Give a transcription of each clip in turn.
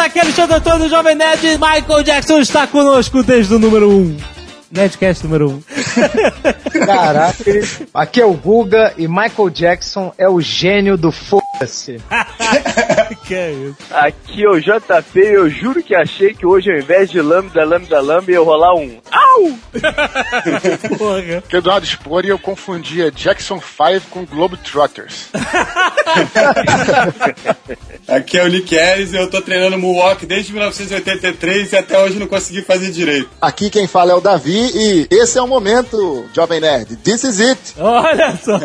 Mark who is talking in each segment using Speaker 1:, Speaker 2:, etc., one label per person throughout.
Speaker 1: aqui é Alexandre Antônio, Jovem Nerd. Michael Jackson está conosco desde o número 1. Um. Nerdcast número 1. Um.
Speaker 2: Caraca, aqui é o Guga e Michael Jackson é o gênio do foda-se.
Speaker 3: que é isso? Aqui é o JP e eu juro que achei que hoje ao invés de lambda, lambda, lambda ia rolar um AU!
Speaker 4: Porra. O Eduardo Spor e eu confundia Jackson 5 com Globetrotters.
Speaker 5: Aqui é o Nick Ellis e eu tô treinando Moonwalk desde 1983 e até hoje não consegui fazer direito.
Speaker 6: Aqui quem fala é o Davi e esse é o momento, Jovem Nerd. This is it.
Speaker 1: Olha só.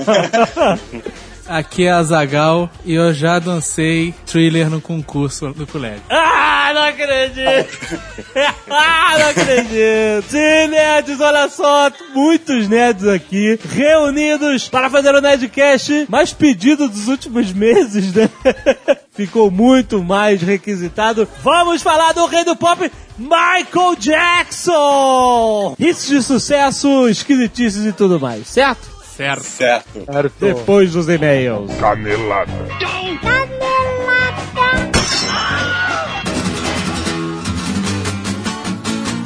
Speaker 7: Aqui é a Zagal e eu já dancei thriller no concurso do colégio.
Speaker 1: Ah, não acredito! ah, não acredito! Sim, nerds, olha só, muitos nerds aqui reunidos para fazer o Nerdcast mais pedido dos últimos meses, né? Ficou muito mais requisitado. Vamos falar do rei do pop, Michael Jackson! Hits de sucesso, esquisitices e tudo mais, certo?
Speaker 7: Certo.
Speaker 5: Certo.
Speaker 1: certo. Depois dos e-mails.
Speaker 4: Canelada.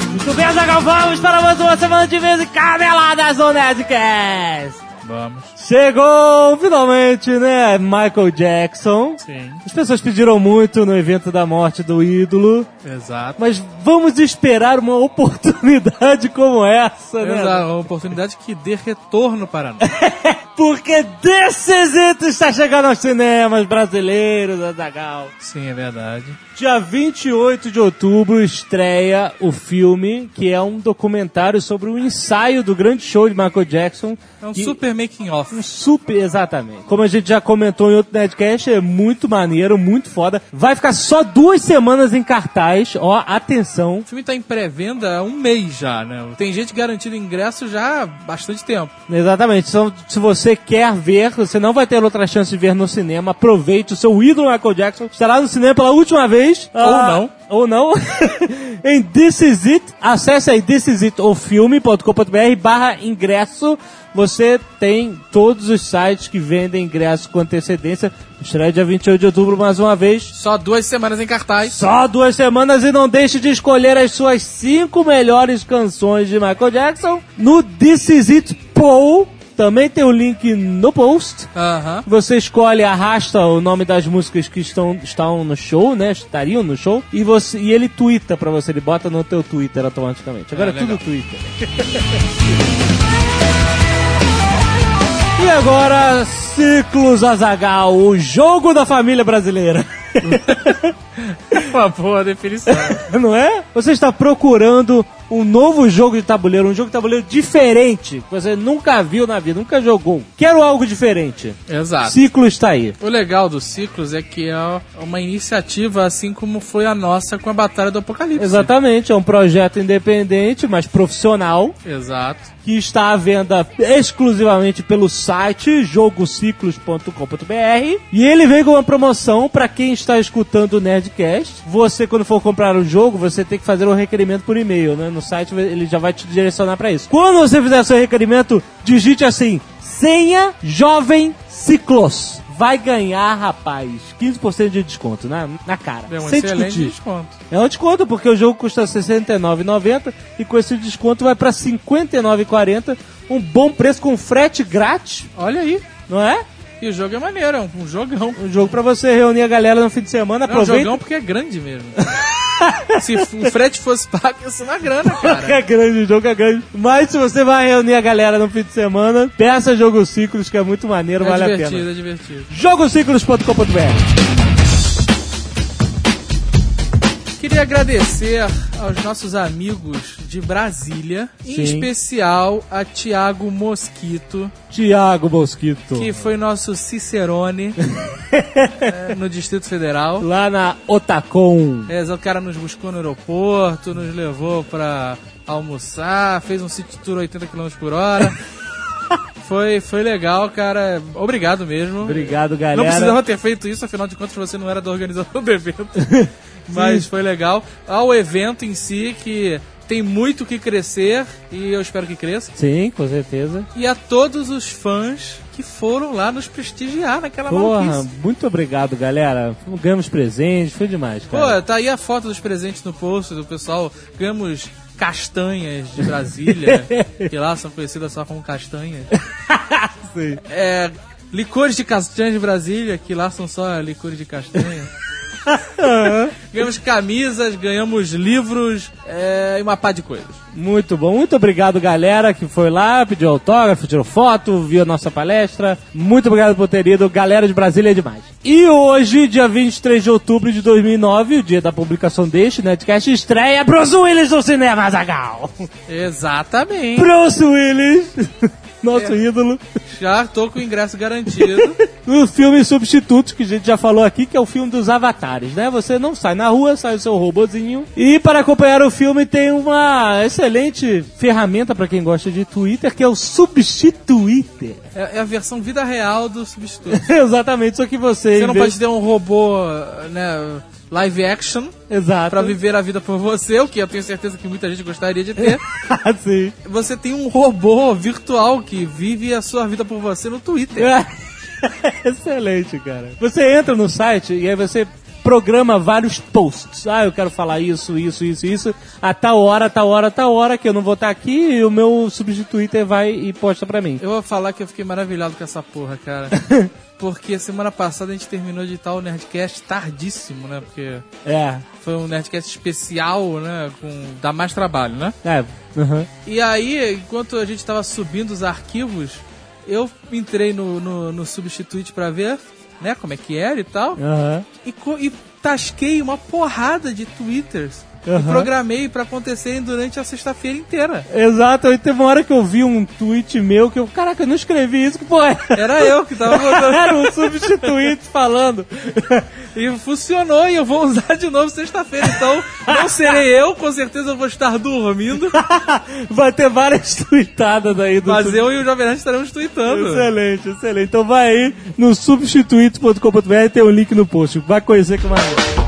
Speaker 1: Muito bem, Zagal, vamos para mais uma semana de vez em Caneladas no Nerdcast.
Speaker 7: Vamos.
Speaker 1: Chegou finalmente, né? Michael Jackson.
Speaker 7: Sim.
Speaker 1: As pessoas pediram muito no evento da morte do ídolo.
Speaker 7: Exato.
Speaker 1: Mas vamos esperar uma oportunidade como essa, né?
Speaker 7: Exato, uma oportunidade que dê retorno para nós.
Speaker 1: Porque It está chegando aos cinemas brasileiros, Azagal.
Speaker 7: Sim, é verdade.
Speaker 1: Dia 28 de outubro estreia o filme, que é um documentário sobre o ensaio do grande show de Michael Jackson.
Speaker 7: É um
Speaker 1: que...
Speaker 7: super making off.
Speaker 1: Um super, exatamente. Como a gente já comentou em outro Nerdcast, é muito maneiro, muito foda. Vai ficar só duas semanas em cartaz, ó, atenção.
Speaker 7: O filme tá em pré-venda há um mês já, né? Tem gente garantindo ingresso já há bastante tempo.
Speaker 1: Exatamente. Então, se você quer ver, você não vai ter outra chance de ver no cinema, aproveite o seu ídolo Michael Jackson. Estará no cinema pela última vez.
Speaker 7: Ou ah, não.
Speaker 1: Ou não. em This Is It, acesse aí thisisitofilme.com.br barra ingresso. Você tem todos os sites que vendem ingresso com antecedência. Estreia dia 28 de outubro mais uma vez.
Speaker 7: Só duas semanas em cartaz.
Speaker 1: Só duas semanas e não deixe de escolher as suas cinco melhores canções de Michael Jackson no This Is It Poll também tem o link no post.
Speaker 7: Uhum.
Speaker 1: Você escolhe, arrasta o nome das músicas que estão, estão no show, né? Estariam no show. E, você, e ele twitta pra você, ele bota no teu Twitter automaticamente. Agora é, é tudo Twitter. e agora, Ciclos Azagal, o jogo da família brasileira.
Speaker 7: Uma boa definição.
Speaker 1: Não é? Você está procurando um novo jogo de tabuleiro, um jogo de tabuleiro diferente, que você nunca viu na vida, nunca jogou. Quero algo diferente.
Speaker 7: Exato.
Speaker 1: Ciclo está aí.
Speaker 7: O legal dos ciclos é que é uma iniciativa assim como foi a nossa com a Batalha do Apocalipse.
Speaker 1: Exatamente, é um projeto independente, mas profissional.
Speaker 7: Exato.
Speaker 1: Que está à venda exclusivamente pelo site jogociclos.com.br e ele vem com uma promoção para quem está escutando o Nerdcast. Você, quando for comprar o jogo, você tem que fazer um requerimento por e-mail, né? No site ele já vai te direcionar para isso. Quando você fizer seu requerimento, digite assim: senha jovem ciclos. Vai ganhar, rapaz, 15% de desconto na, na cara.
Speaker 7: É um
Speaker 1: sem
Speaker 7: excelente
Speaker 1: discutir.
Speaker 7: desconto.
Speaker 1: É um desconto, porque o jogo custa R$ 69,90 e com esse desconto vai para R$ 59,40. Um bom preço com frete grátis.
Speaker 7: Olha aí.
Speaker 1: Não é?
Speaker 7: E o jogo é maneiro, é um jogão.
Speaker 1: Um jogo pra você reunir a galera no fim de semana,
Speaker 7: Não, é um
Speaker 1: aproveita.
Speaker 7: jogão porque é grande mesmo. se o frete fosse pago, ser uma grana, cara.
Speaker 1: é grande, o jogo é grande. Mas se você vai reunir a galera no fim de semana, peça Jogo Ciclos, que é muito maneiro,
Speaker 7: É
Speaker 1: vale a
Speaker 7: divertido,
Speaker 1: pena.
Speaker 7: é divertido.
Speaker 1: Jogociclos.com.br
Speaker 7: Queria agradecer aos nossos amigos de Brasília, em
Speaker 1: Sim.
Speaker 7: especial a Tiago Mosquito,
Speaker 1: Tiago Mosquito.
Speaker 7: que foi nosso Cicerone é, no Distrito Federal.
Speaker 1: Lá na Otacon.
Speaker 7: É, o cara nos buscou no aeroporto, nos levou pra almoçar, fez um city tour 80 km por hora. Foi, foi legal, cara. Obrigado mesmo.
Speaker 1: Obrigado, galera.
Speaker 7: Não precisava ter feito isso, afinal de contas você não era do organizador do evento. Mas foi legal. Ao evento em si, que tem muito que crescer e eu espero que cresça.
Speaker 1: Sim, com certeza.
Speaker 7: E a todos os fãs que foram lá nos prestigiar naquela
Speaker 1: Porra,
Speaker 7: maluquice.
Speaker 1: muito obrigado, galera. Ganhamos presentes, foi demais, cara.
Speaker 7: Pô, tá aí a foto dos presentes no post do pessoal. Ganhamos castanhas de Brasília, que lá são conhecidas só como castanhas.
Speaker 1: Sim.
Speaker 7: É, licores de castanha de Brasília, que lá são só licores de castanha. ganhamos camisas, ganhamos livros é, e uma pá de coisas.
Speaker 1: Muito bom. Muito obrigado, galera, que foi lá, pediu autógrafo, tirou foto, viu a nossa palestra. Muito obrigado por ter ido. Galera de Brasília é demais. E hoje, dia 23 de outubro de 2009, o dia da publicação deste Netcast, estreia Bruce Willis no cinema, Zagal.
Speaker 7: Exatamente.
Speaker 1: Bruce Willis, nosso ídolo,
Speaker 7: Já tô com o ingresso garantido.
Speaker 1: no filme Substitutos, que a gente já falou aqui, que é o filme dos avatares, né? Você não sai na rua, sai o seu robozinho. E para acompanhar o filme tem uma excelente ferramenta para quem gosta de Twitter, que é o Substituíter.
Speaker 7: É, é a versão vida real do substituto.
Speaker 1: Exatamente, só que você...
Speaker 7: Você não
Speaker 1: vez-
Speaker 7: pode ter um robô, né, live action
Speaker 1: Exato.
Speaker 7: pra viver a vida por você, o que eu tenho certeza que muita gente gostaria de ter.
Speaker 1: Ah, Sim.
Speaker 7: Você tem um robô virtual que vive a sua vida por você no Twitter.
Speaker 1: Excelente, cara. Você entra no site e aí você programa vários posts. Ah, eu quero falar isso, isso, isso, isso. A tal hora, tal hora, tal hora, que eu não vou estar aqui e o meu substituíter vai e posta pra mim.
Speaker 7: Eu vou falar que eu fiquei maravilhado com essa porra, cara. Porque semana passada a gente terminou de editar o Nerdcast tardíssimo, né? Porque
Speaker 1: É.
Speaker 7: foi um Nerdcast especial, né? Com... Dá mais trabalho, né?
Speaker 1: É. uhum.
Speaker 7: E aí, enquanto a gente tava subindo os arquivos, eu entrei no, no, no Substitute pra ver, né, como é que era e tal.
Speaker 1: Aham.
Speaker 7: E, e tasquei uma porrada de twitters. E
Speaker 1: Aham.
Speaker 7: programei pra acontecerem durante a sexta-feira inteira.
Speaker 1: Exato, aí teve uma hora que eu vi um tweet meu que eu, caraca, eu não escrevi isso, é?
Speaker 7: Era eu que tava botando.
Speaker 1: Era um substituinte falando.
Speaker 7: E funcionou e eu vou usar de novo sexta-feira. Então, não serei eu, com certeza eu vou estar dormindo.
Speaker 1: Vai ter várias tweetadas aí do
Speaker 7: Mas eu e o Jovem Nerd estaremos tweetando.
Speaker 1: Excelente, excelente. Então vai aí no substituídos.com.br, tem um link no post. Vai conhecer que mais.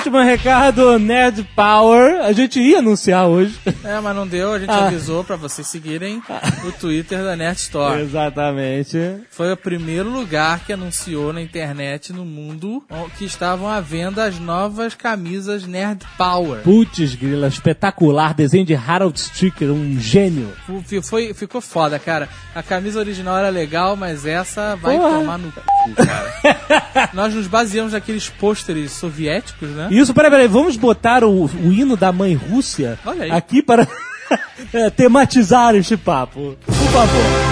Speaker 1: Último recado, Nerd Power. A gente ia anunciar hoje.
Speaker 7: É, mas não deu, a gente
Speaker 1: Ah.
Speaker 7: avisou pra vocês seguirem o Twitter da Nerd Store.
Speaker 1: Exatamente.
Speaker 7: Foi o primeiro lugar que anunciou na internet no mundo que estavam à venda as novas camisas Nerd Power.
Speaker 1: Putz, grila, espetacular. Desenho de Harold Stricker, um gênio.
Speaker 7: Foi, foi- ficou foda, cara. A camisa original era legal, mas essa vai
Speaker 1: Porra.
Speaker 7: tomar no cu, cara. Nós nos baseamos naqueles pôsteres soviéticos, né?
Speaker 1: Isso, peraí, peraí, vamos botar o, o hino da mãe Rússia aqui para é, tematizar este papo. Por favor.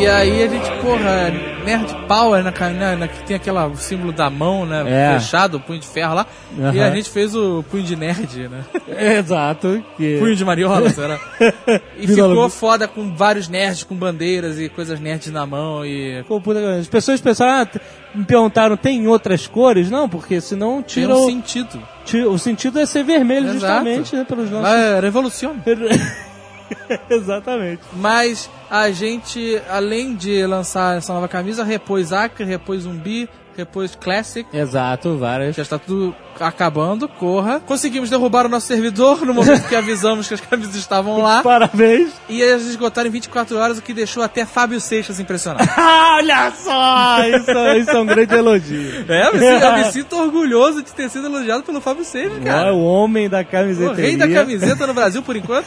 Speaker 7: E aí a gente, porra, Nerd Power, na, na, na- que tem aquela o símbolo da mão, né?
Speaker 1: É.
Speaker 7: Fechado, o punho de ferro lá. E
Speaker 1: Aham.
Speaker 7: a gente fez o punho de nerd, né?
Speaker 1: Exato. Que...
Speaker 7: punho de mariola, será? E ficou
Speaker 1: Lobos.
Speaker 7: foda com vários nerds com bandeiras e coisas nerds na mão e.
Speaker 1: As pessoas pensaram, ah, me perguntaram, tem outras cores? Não, porque senão
Speaker 7: Tem
Speaker 1: tira
Speaker 7: um
Speaker 1: o,
Speaker 7: sentido.
Speaker 1: tira- o sentido é ser vermelho
Speaker 7: Exato.
Speaker 1: justamente, né, pelos nossos...
Speaker 7: É, revoluciona.
Speaker 1: Exatamente.
Speaker 7: Mas a gente, além de lançar essa nova camisa, repôs Acre, repôs Zumbi, repôs Classic.
Speaker 1: Exato, várias.
Speaker 7: Já está tudo acabando, corra. Conseguimos derrubar o nosso servidor no momento que avisamos que as camisas estavam lá.
Speaker 1: Parabéns.
Speaker 7: E elas esgotaram em 24 horas, o que deixou até Fábio Seixas impressionado.
Speaker 1: Ah, olha só! Isso, isso é um grande elogio.
Speaker 7: É, eu me, sinto, eu me sinto orgulhoso de ter sido elogiado pelo Fábio Seixas,
Speaker 1: É
Speaker 7: cara.
Speaker 1: o homem da
Speaker 7: O
Speaker 1: camiseta.
Speaker 7: rei da camiseta no Brasil, por enquanto.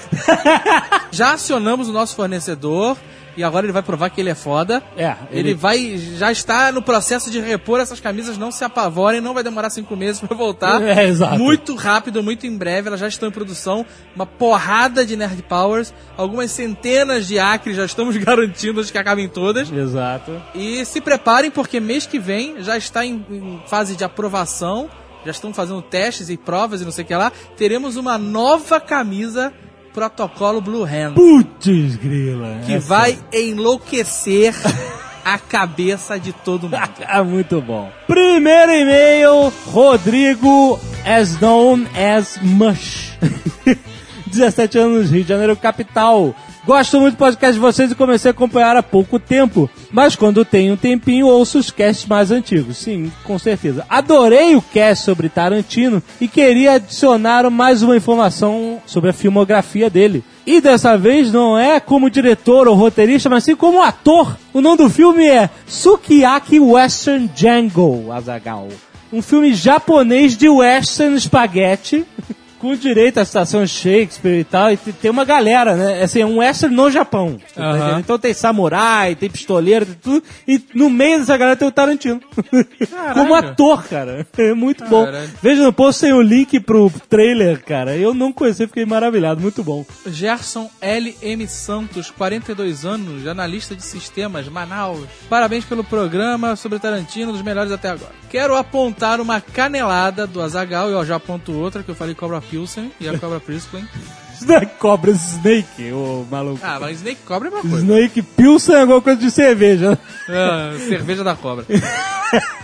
Speaker 7: Já acionamos o nosso fornecedor e agora ele vai provar que ele é foda.
Speaker 1: É,
Speaker 7: Ele, vai, já está no processo de repor essas camisas, não se apavorem, não vai demorar cinco meses pra voltar.
Speaker 1: É, exato.
Speaker 7: Muito rápido, muito em breve, elas já estão em produção. Uma porrada de Nerd Powers, algumas centenas de acres, já estamos garantindo que acabem todas.
Speaker 1: Exato.
Speaker 7: E se preparem, porque mês que vem já está em, em fase de aprovação, já estão fazendo testes e provas e não sei o que lá. Teremos uma nova camisa protocolo Blue Hand,
Speaker 1: Putz, grila.
Speaker 7: que
Speaker 1: essa-
Speaker 7: vai enlouquecer a cabeça de todo mundo.
Speaker 1: Ah, muito bom. Primeiro e-mail, Rodrigo, as known as Mush. 17 anos, Rio de Janeiro, capital. Gosto muito do podcast de vocês e comecei a acompanhar há pouco tempo. Mas quando tenho um tempinho, ouço os casts mais antigos. Sim, com certeza. Adorei o cast sobre Tarantino e queria adicionar mais uma informação sobre a filmografia dele. E dessa vez não é como diretor ou roteirista, mas sim como ator. O nome do filme é Sukiyaki Western Django, Azagal. Um filme japonês de western spaghetti. Com direito à citação Shakespeare e tal, e tem uma galera, né? Assim, é um western no Japão. tá entendendo? Então tem samurai, tem pistoleiro, tem tudo. E no meio dessa galera tem o Tarantino. Como ator, cara. É muito bom.
Speaker 7: Caralho.
Speaker 1: Veja no post tem o link pro trailer, cara. Eu não conheci, fiquei maravilhado. Muito bom.
Speaker 7: Gerson L.M. Santos, 42 anos, analista de sistemas, Manaus. Parabéns pelo programa sobre Tarantino, dos melhores até agora. Quero apontar uma canelada do Azagal, eu já aponto outra, que eu falei Cobra Pilsen e a Cobra
Speaker 1: não é cobra Snake, ô maluco.
Speaker 7: Ah, mas Snake Cobra é uma coisa.
Speaker 1: Snake Pilsen é alguma coisa de cerveja.
Speaker 7: Ah, cerveja da cobra.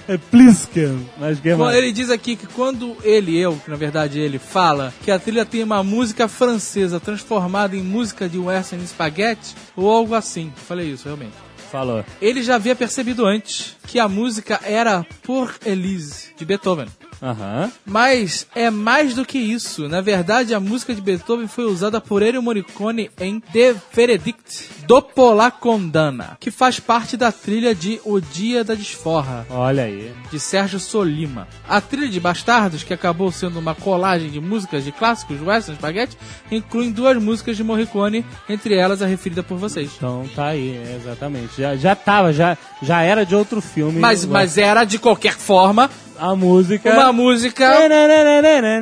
Speaker 1: É Plisken. Mas que é mais?
Speaker 7: ele diz aqui que quando ele, eu, que na verdade ele, fala que a trilha tem uma música francesa transformada em música de western spaghetti, ou algo assim. Eu falei isso, realmente.
Speaker 1: Falou.
Speaker 7: Ele já havia percebido antes que a música era Por Elise, de Beethoven.
Speaker 1: Aham.
Speaker 7: Mas é mais do que isso. Na verdade, a música de Beethoven foi usada por Ennio Morricone em The Verdict do Pola Condana, que faz parte da trilha de O Dia da Desforra,
Speaker 1: Olha aí.
Speaker 7: de Sérgio Solima. A trilha de Bastardos, que acabou sendo uma colagem de músicas de clássicos western spaghetti, inclui duas músicas de Morricone, entre elas a referida por vocês.
Speaker 1: Então tá aí, exatamente. Já, já tava, já, já era de outro filme.
Speaker 7: Mas, mas era, de qualquer forma,
Speaker 1: a música.
Speaker 7: uma música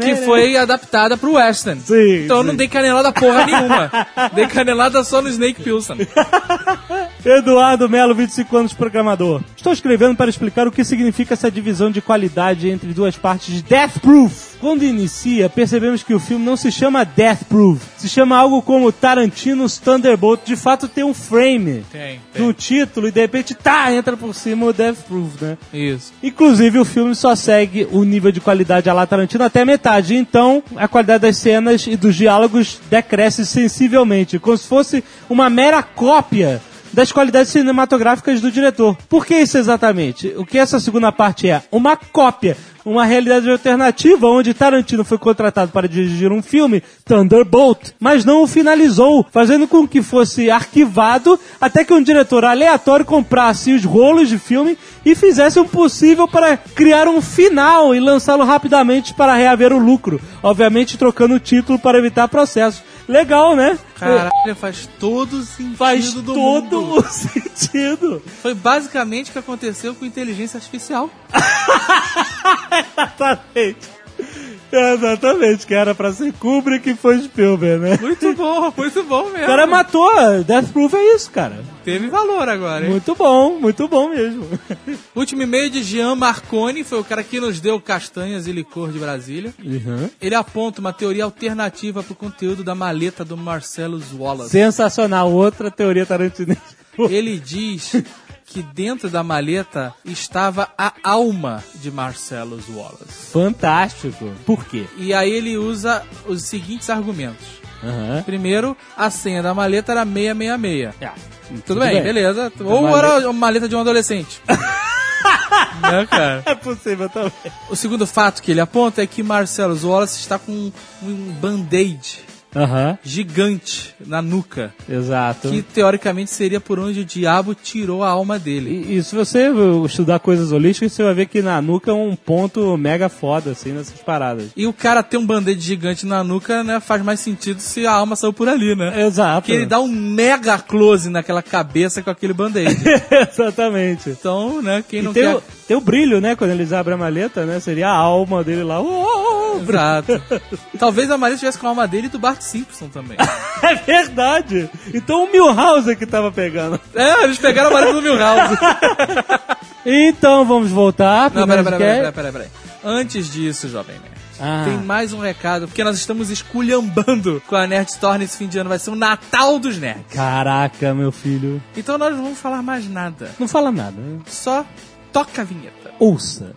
Speaker 7: que foi adaptada pro western.
Speaker 1: Sim,
Speaker 7: então eu
Speaker 1: sim.
Speaker 7: não dei canelada porra nenhuma. dei canelada só no Snake Pilsen.
Speaker 1: Eduardo Melo, 25 anos, programador. Estou escrevendo para explicar o que significa essa divisão de qualidade entre duas partes de Death Proof. Quando inicia, percebemos que o filme não se chama Death Proof, se chama algo como Tarantino's Thunderbolt. De fato, tem um frame
Speaker 7: Tem,
Speaker 1: no título e de repente, tá, entra por cima o Death Proof, né?
Speaker 7: Isso.
Speaker 1: Inclusive, o filme só segue o nível de qualidade a lá Tarantino até metade. Então, a qualidade das cenas e dos diálogos decresce sensivelmente, como se fosse uma mera cópia das qualidades cinematográficas do diretor. Por que isso exatamente? O que essa segunda parte é? Uma cópia. Uma realidade alternativa onde Tarantino foi contratado para dirigir um filme, Thunderbolt, mas não o finalizou, fazendo com que fosse arquivado até que um diretor aleatório comprasse os rolos de filme e fizesse o possível para criar um final e lançá-lo rapidamente para reaver o lucro, obviamente trocando o título para evitar processos. Legal, né?
Speaker 7: Caralho, faz todo sentido
Speaker 1: Faz
Speaker 7: do
Speaker 1: todo
Speaker 7: mundo.
Speaker 1: o sentido.
Speaker 7: Foi basicamente o que aconteceu com inteligência artificial.
Speaker 1: Exatamente. Exatamente, que era pra ser Kubrick e foi Spielberg, né?
Speaker 7: Muito bom, muito bom mesmo.
Speaker 1: O cara matou, Death Proof é isso, cara.
Speaker 7: Teve valor agora, hein?
Speaker 1: Muito bom, muito bom mesmo.
Speaker 7: Último e-mail de Jean Marconi, foi o cara que nos deu castanhas e licor de Brasília. Ele aponta uma teoria alternativa pro conteúdo da maleta do Marcelo Wallace.
Speaker 1: Sensacional, outra teoria tarantinense.
Speaker 7: Ele diz que dentro da maleta estava a alma de Marcelo Wallace.
Speaker 1: Fantástico. Por quê?
Speaker 7: E aí ele usa os seguintes argumentos.
Speaker 1: Aham.
Speaker 7: Primeiro, a senha da maleta era 666.
Speaker 1: Ah,
Speaker 7: Tudo, bem, beleza. Ou
Speaker 1: maleta-
Speaker 7: era uma maleta de um adolescente. né, cara?
Speaker 1: É possível também.
Speaker 7: O segundo fato que ele aponta é que Marcelo Wallace está com um band-aid
Speaker 1: Aham,
Speaker 7: gigante na nuca,
Speaker 1: exato.
Speaker 7: que teoricamente seria por onde o diabo tirou a alma dele.
Speaker 1: E, e se você estudar coisas holísticas, você vai ver que na nuca é um ponto mega foda, assim, nessas paradas.
Speaker 7: E o cara ter um band-aid gigante na nuca, né, faz mais sentido se a alma saiu por ali, né?
Speaker 1: Exato.
Speaker 7: Porque ele dá um mega close naquela cabeça com aquele band-aid.
Speaker 1: Exatamente.
Speaker 7: Então, né, quem
Speaker 1: E
Speaker 7: não quer...
Speaker 1: o, tem o brilho, né? Quando eles abrem a maleta, né? Seria a alma dele lá. Oh,
Speaker 7: Exato. Talvez a maleta estivesse com a alma dele e do Bart Simpson também.
Speaker 1: é verdade. Então o Milhouse é que tava pegando.
Speaker 7: é, eles pegaram a maleta do Milhouse.
Speaker 1: Então vamos voltar
Speaker 7: Não, pera, pera,
Speaker 1: Nerdcast.
Speaker 7: pera, pera, pera, pera. Antes disso, Jovem Nerd,
Speaker 1: Ah.
Speaker 7: tem mais um recado, porque nós estamos esculhambando com a Nerd Store nesse fim de ano. Vai ser o Natal dos Nerds.
Speaker 1: Caraca, meu filho.
Speaker 7: Então nós não vamos falar mais nada.
Speaker 1: Não fala nada. né?
Speaker 7: Só toca a vinheta.
Speaker 1: Ouça.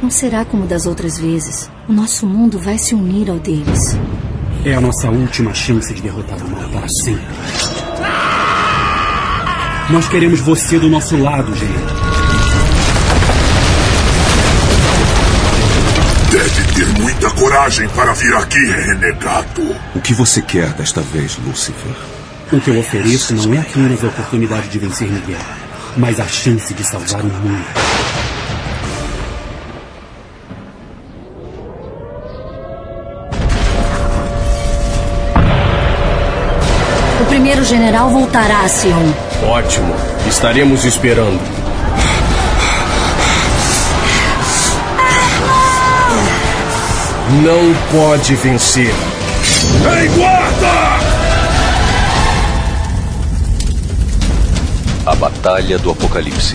Speaker 8: Não será como das outras vezes. O nosso mundo vai se unir ao deles. É a nossa última chance de derrotar o mal para sempre. Nós queremos você do nosso lado, gente.
Speaker 9: Deve ter muita coragem para vir aqui, renegado.
Speaker 10: O que você quer desta vez, Lucifer?
Speaker 8: O que eu ofereço não é apenas a oportunidade de vencer Miguel, mas a chance de salvar o mundo.
Speaker 11: O primeiro general voltará a Sion.
Speaker 12: Ótimo. Estaremos esperando. Não pode vencer.
Speaker 9: Ei, guarda!
Speaker 10: A Batalha do Apocalipse.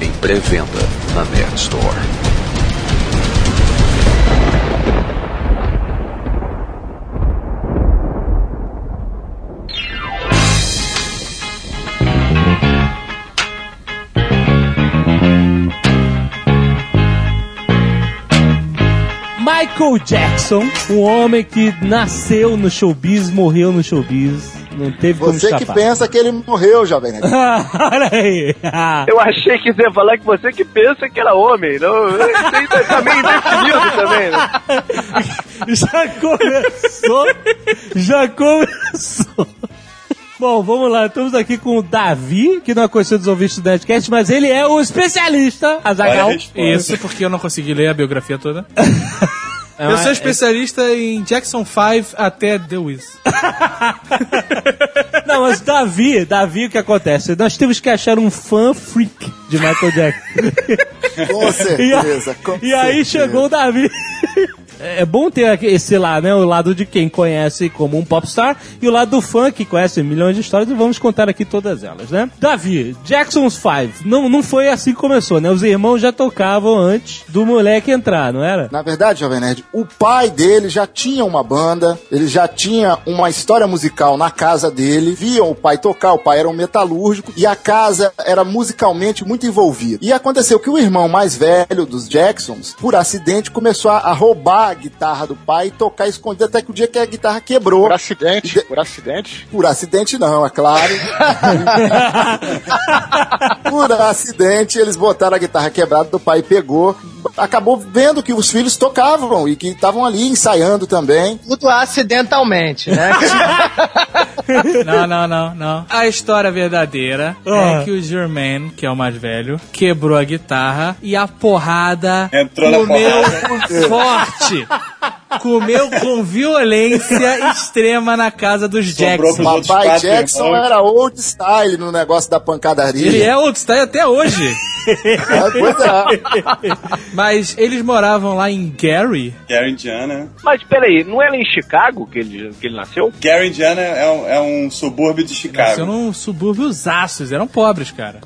Speaker 10: Em pré-venda na Nerd Store.
Speaker 1: Michael Jackson, um homem que nasceu no showbiz, morreu no showbiz. Não teve como
Speaker 6: Você que pensa que ele morreu, Jovem Nerd.
Speaker 1: Olha aí.
Speaker 3: Eu achei que você ia falar que você que pensa que era homem. Não, isso aí tá meio indefinido também, né?
Speaker 1: Já começou. Já começou. Bom, vamos lá. Estamos aqui com o Davi, que não é conhecido dos ouvintes do Nerdcast, mas ele é o especialista, Azagal.
Speaker 7: Isso, porque eu não consegui ler a biografia toda.
Speaker 1: É,
Speaker 7: eu sou
Speaker 1: é-
Speaker 7: especialista em Jackson 5 até The Wiz.
Speaker 1: Não, mas Davi, Davi, o que acontece? Nós temos que achar um fã freak de Michael Jackson.
Speaker 6: Com certeza, com
Speaker 1: E aí
Speaker 6: certeza.
Speaker 1: chegou o Davi. É bom ter esse lá, né? O lado de quem conhece como um popstar e o lado do fã que conhece milhões de histórias e vamos contar aqui todas elas, né? Davi, Jackson's Five. Não, não foi assim que começou, né? Os irmãos já tocavam antes do moleque entrar, não era?
Speaker 6: Na verdade, Jovem Nerd, o pai dele já tinha uma banda, ele já tinha uma história musical na casa dele, viam o pai tocar, o pai era um metalúrgico e a casa era musicalmente muito envolvida. E aconteceu que o irmão mais velho dos Jacksons, por acidente, começou a, a roubar a guitarra do pai e tocar escondido até que o dia que a guitarra quebrou.
Speaker 4: Por acidente, por acidente.
Speaker 6: Por acidente não, é claro. Por acidente, eles botaram a guitarra quebrada do pai, pegou, acabou vendo que os filhos tocavam e que estavam ali ensaiando também.
Speaker 2: Tudo acidentalmente, né?
Speaker 7: Não, não, não, não. A história verdadeira
Speaker 1: Ah.
Speaker 7: é que o Germain, que é o mais velho, quebrou a guitarra e a porrada
Speaker 5: Entrou na
Speaker 7: comeu
Speaker 5: porrada.
Speaker 7: forte. Comeu com violência extrema na casa dos
Speaker 5: Sobrou
Speaker 7: Jackson.
Speaker 5: pros outros
Speaker 6: Papai Jackson
Speaker 5: irmãos.
Speaker 6: era old style no negócio da pancadaria.
Speaker 7: Ele é old style até hoje.
Speaker 6: É, pois é.
Speaker 7: Mas eles moravam lá em Gary.
Speaker 5: Gary, Indiana.
Speaker 3: Mas peraí, não era em Chicago que ele, que ele nasceu?
Speaker 5: Gary, Indiana é um, é um subúrbio de Chicago.
Speaker 7: Nasceu num subúrbio Aços, eram pobres, cara.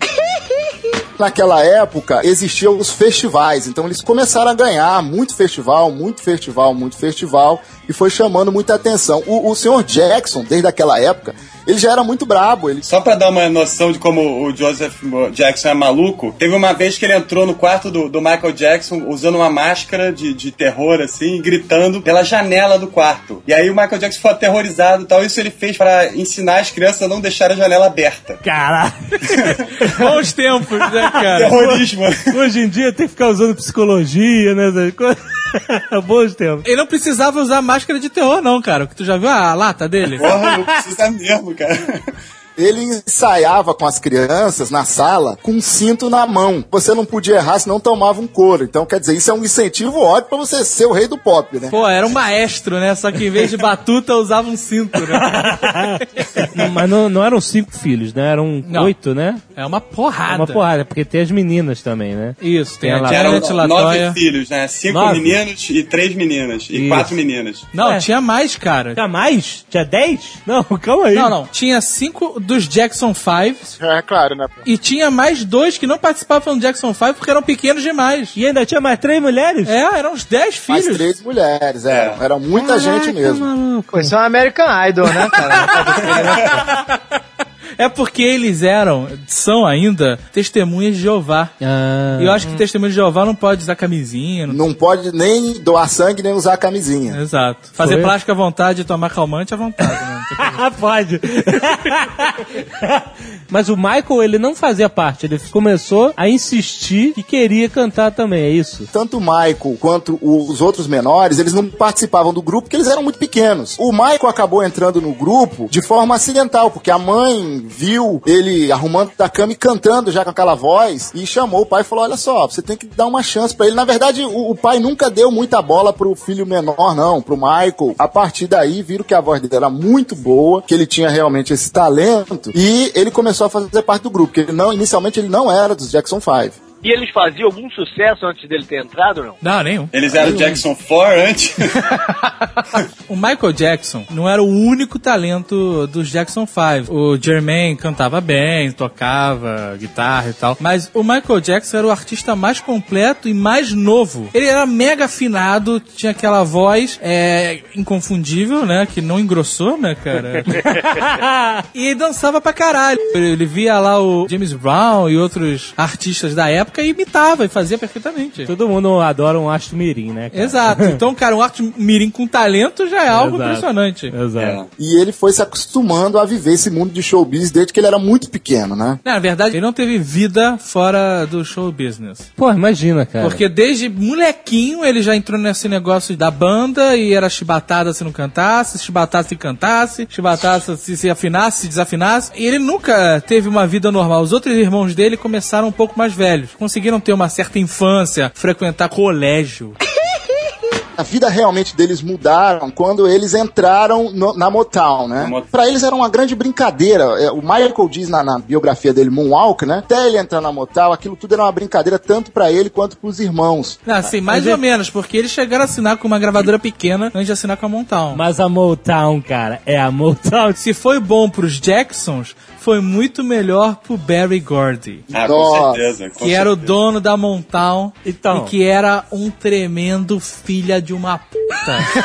Speaker 6: Naquela época existiam os festivais, então eles começaram a ganhar muito festival, muito festival, muito festival, e foi chamando muita atenção. O, o senhor Jackson, desde aquela época, ele já era muito brabo. Ele
Speaker 5: Só pra dar uma noção de como o Joseph Jackson é maluco, teve uma vez que ele entrou no quarto do, do Michael Jackson usando uma máscara de, de terror, assim, gritando pela janela do quarto. E aí o Michael Jackson foi aterrorizado e tal. Isso ele fez pra ensinar as crianças a não deixar a janela aberta.
Speaker 1: Caralho.
Speaker 7: Bons tempos, né, cara?
Speaker 5: Terrorismo.
Speaker 1: Hoje em dia tem que ficar usando psicologia, né? Bons tempos.
Speaker 7: Ele não precisava usar máscara de terror, não, cara. Que tu já viu a lata dele?
Speaker 5: Porra, não precisa mesmo, cara.
Speaker 6: Ele ensaiava com as crianças na sala com um cinto na mão. Você não podia errar, senão tomava um couro. Então, quer dizer, isso é um incentivo ótimo pra você ser o rei do pop, né?
Speaker 7: Pô, era um maestro, né? Só que em vez de batuta usava um cinto, né?
Speaker 1: Mas não, não eram cinco filhos, né? Eram
Speaker 7: Não.
Speaker 1: oito, né?
Speaker 7: É uma porrada.
Speaker 1: Uma porrada, porque tem as meninas também, né?
Speaker 7: Isso, tem,
Speaker 1: Tem
Speaker 7: a
Speaker 5: Eram nove filhos, né? Cinco
Speaker 1: Nove?
Speaker 5: meninos e três meninas. E
Speaker 1: Isso.
Speaker 5: quatro meninas.
Speaker 7: Não,
Speaker 1: É.
Speaker 7: tinha mais, cara.
Speaker 1: Tinha mais? Tinha dez? Não, calma aí.
Speaker 7: Não, não. Tinha cinco dos Jackson 5
Speaker 4: É claro, né?
Speaker 7: e tinha mais dois que não participavam do Jackson 5 porque eram pequenos demais.
Speaker 1: E ainda tinha mais três mulheres?
Speaker 7: É, eram uns 10
Speaker 6: Mais
Speaker 7: filhos.
Speaker 6: três mulheres, era, era muita gente mesmo.
Speaker 2: Pô, isso é um American Idol, né, cara?
Speaker 7: É porque eles eram, são ainda, testemunhas de Jeová.
Speaker 1: Ah.
Speaker 7: E eu acho que testemunha de Jeová não pode usar camisinha. Não...
Speaker 6: Não pode nem doar sangue, nem usar camisinha.
Speaker 7: Exato. Fazer
Speaker 1: Foi?
Speaker 7: plástica à vontade e tomar calmante à vontade. Né?
Speaker 1: Pode. Mas o Michael, ele não fazia parte. Ele começou a insistir que queria cantar também, é isso?
Speaker 6: Tanto o Michael quanto os outros menores, eles não participavam do grupo porque eles eram muito pequenos. O Michael acabou entrando no grupo de forma acidental, porque a mãe viu ele arrumando da cama e cantando já com aquela voz e chamou o pai e falou: Olha só, você tem que dar uma chance pra ele. Na verdade, o, o pai nunca deu muita bola pro filho menor, não, pro Michael. A partir daí, viram que a voz dele era muito boa, que ele tinha realmente esse talento e ele começou a fazer parte do grupo, porque ele não, inicialmente ele não era dos Jackson 5.
Speaker 3: E eles faziam algum sucesso antes dele ter entrado ou não?
Speaker 7: Não, nenhum.
Speaker 5: Eles eram Jackson 4 antes.
Speaker 7: O Michael Jackson não era o único talento dos Jackson 5. O Jermaine cantava bem, tocava guitarra e tal. Mas o Michael Jackson era o artista mais completo e mais novo. Ele era mega afinado, tinha aquela voz é, inconfundível, né? Que não engrossou, né, cara? e dançava pra caralho. Ele via lá o James Brown e outros artistas da época e imitava e fazia perfeitamente.
Speaker 1: Todo mundo adora um Astro Mirim, né? cara?
Speaker 7: Exato. Então, cara, um arte mirim com talento já é algo
Speaker 1: Exato.
Speaker 7: impressionante.
Speaker 1: Exato.
Speaker 6: E ele foi se acostumando a viver esse mundo de showbiz desde que ele era muito pequeno, né?
Speaker 7: Na verdade, ele não teve vida fora do show business.
Speaker 1: Pô, imagina, cara.
Speaker 7: Porque desde molequinho ele já entrou nesse negócio da banda e era chibatada se não cantasse, chibatada se cantasse, chibatada se, se afinasse, se desafinasse. E ele nunca teve uma vida normal. Os outros irmãos dele começaram um pouco mais velhos. Conseguiram ter uma certa infância, frequentar colégio.
Speaker 6: A vida realmente deles mudaram quando eles entraram no- na Motown, né?
Speaker 5: Motown.
Speaker 6: Pra eles era uma grande brincadeira. É, O Michael diz na, na biografia dele, Moonwalk, né? Até ele entrar na Motown, aquilo tudo era uma brincadeira tanto pra ele quanto pros irmãos.
Speaker 7: Não, assim, mais ou menos, porque eles chegaram a assinar com uma gravadora pequena antes de assinar com a Motown.
Speaker 1: Mas a Motown, cara, é a Motown.
Speaker 7: Se foi bom pros Jacksons, foi muito melhor pro Barry Gordy.
Speaker 5: Ah, com
Speaker 6: Nossa.
Speaker 5: certeza. com
Speaker 7: que era o
Speaker 5: certeza.
Speaker 7: dono da Motown
Speaker 1: Então.
Speaker 7: e que era um tremendo filha de uma puta.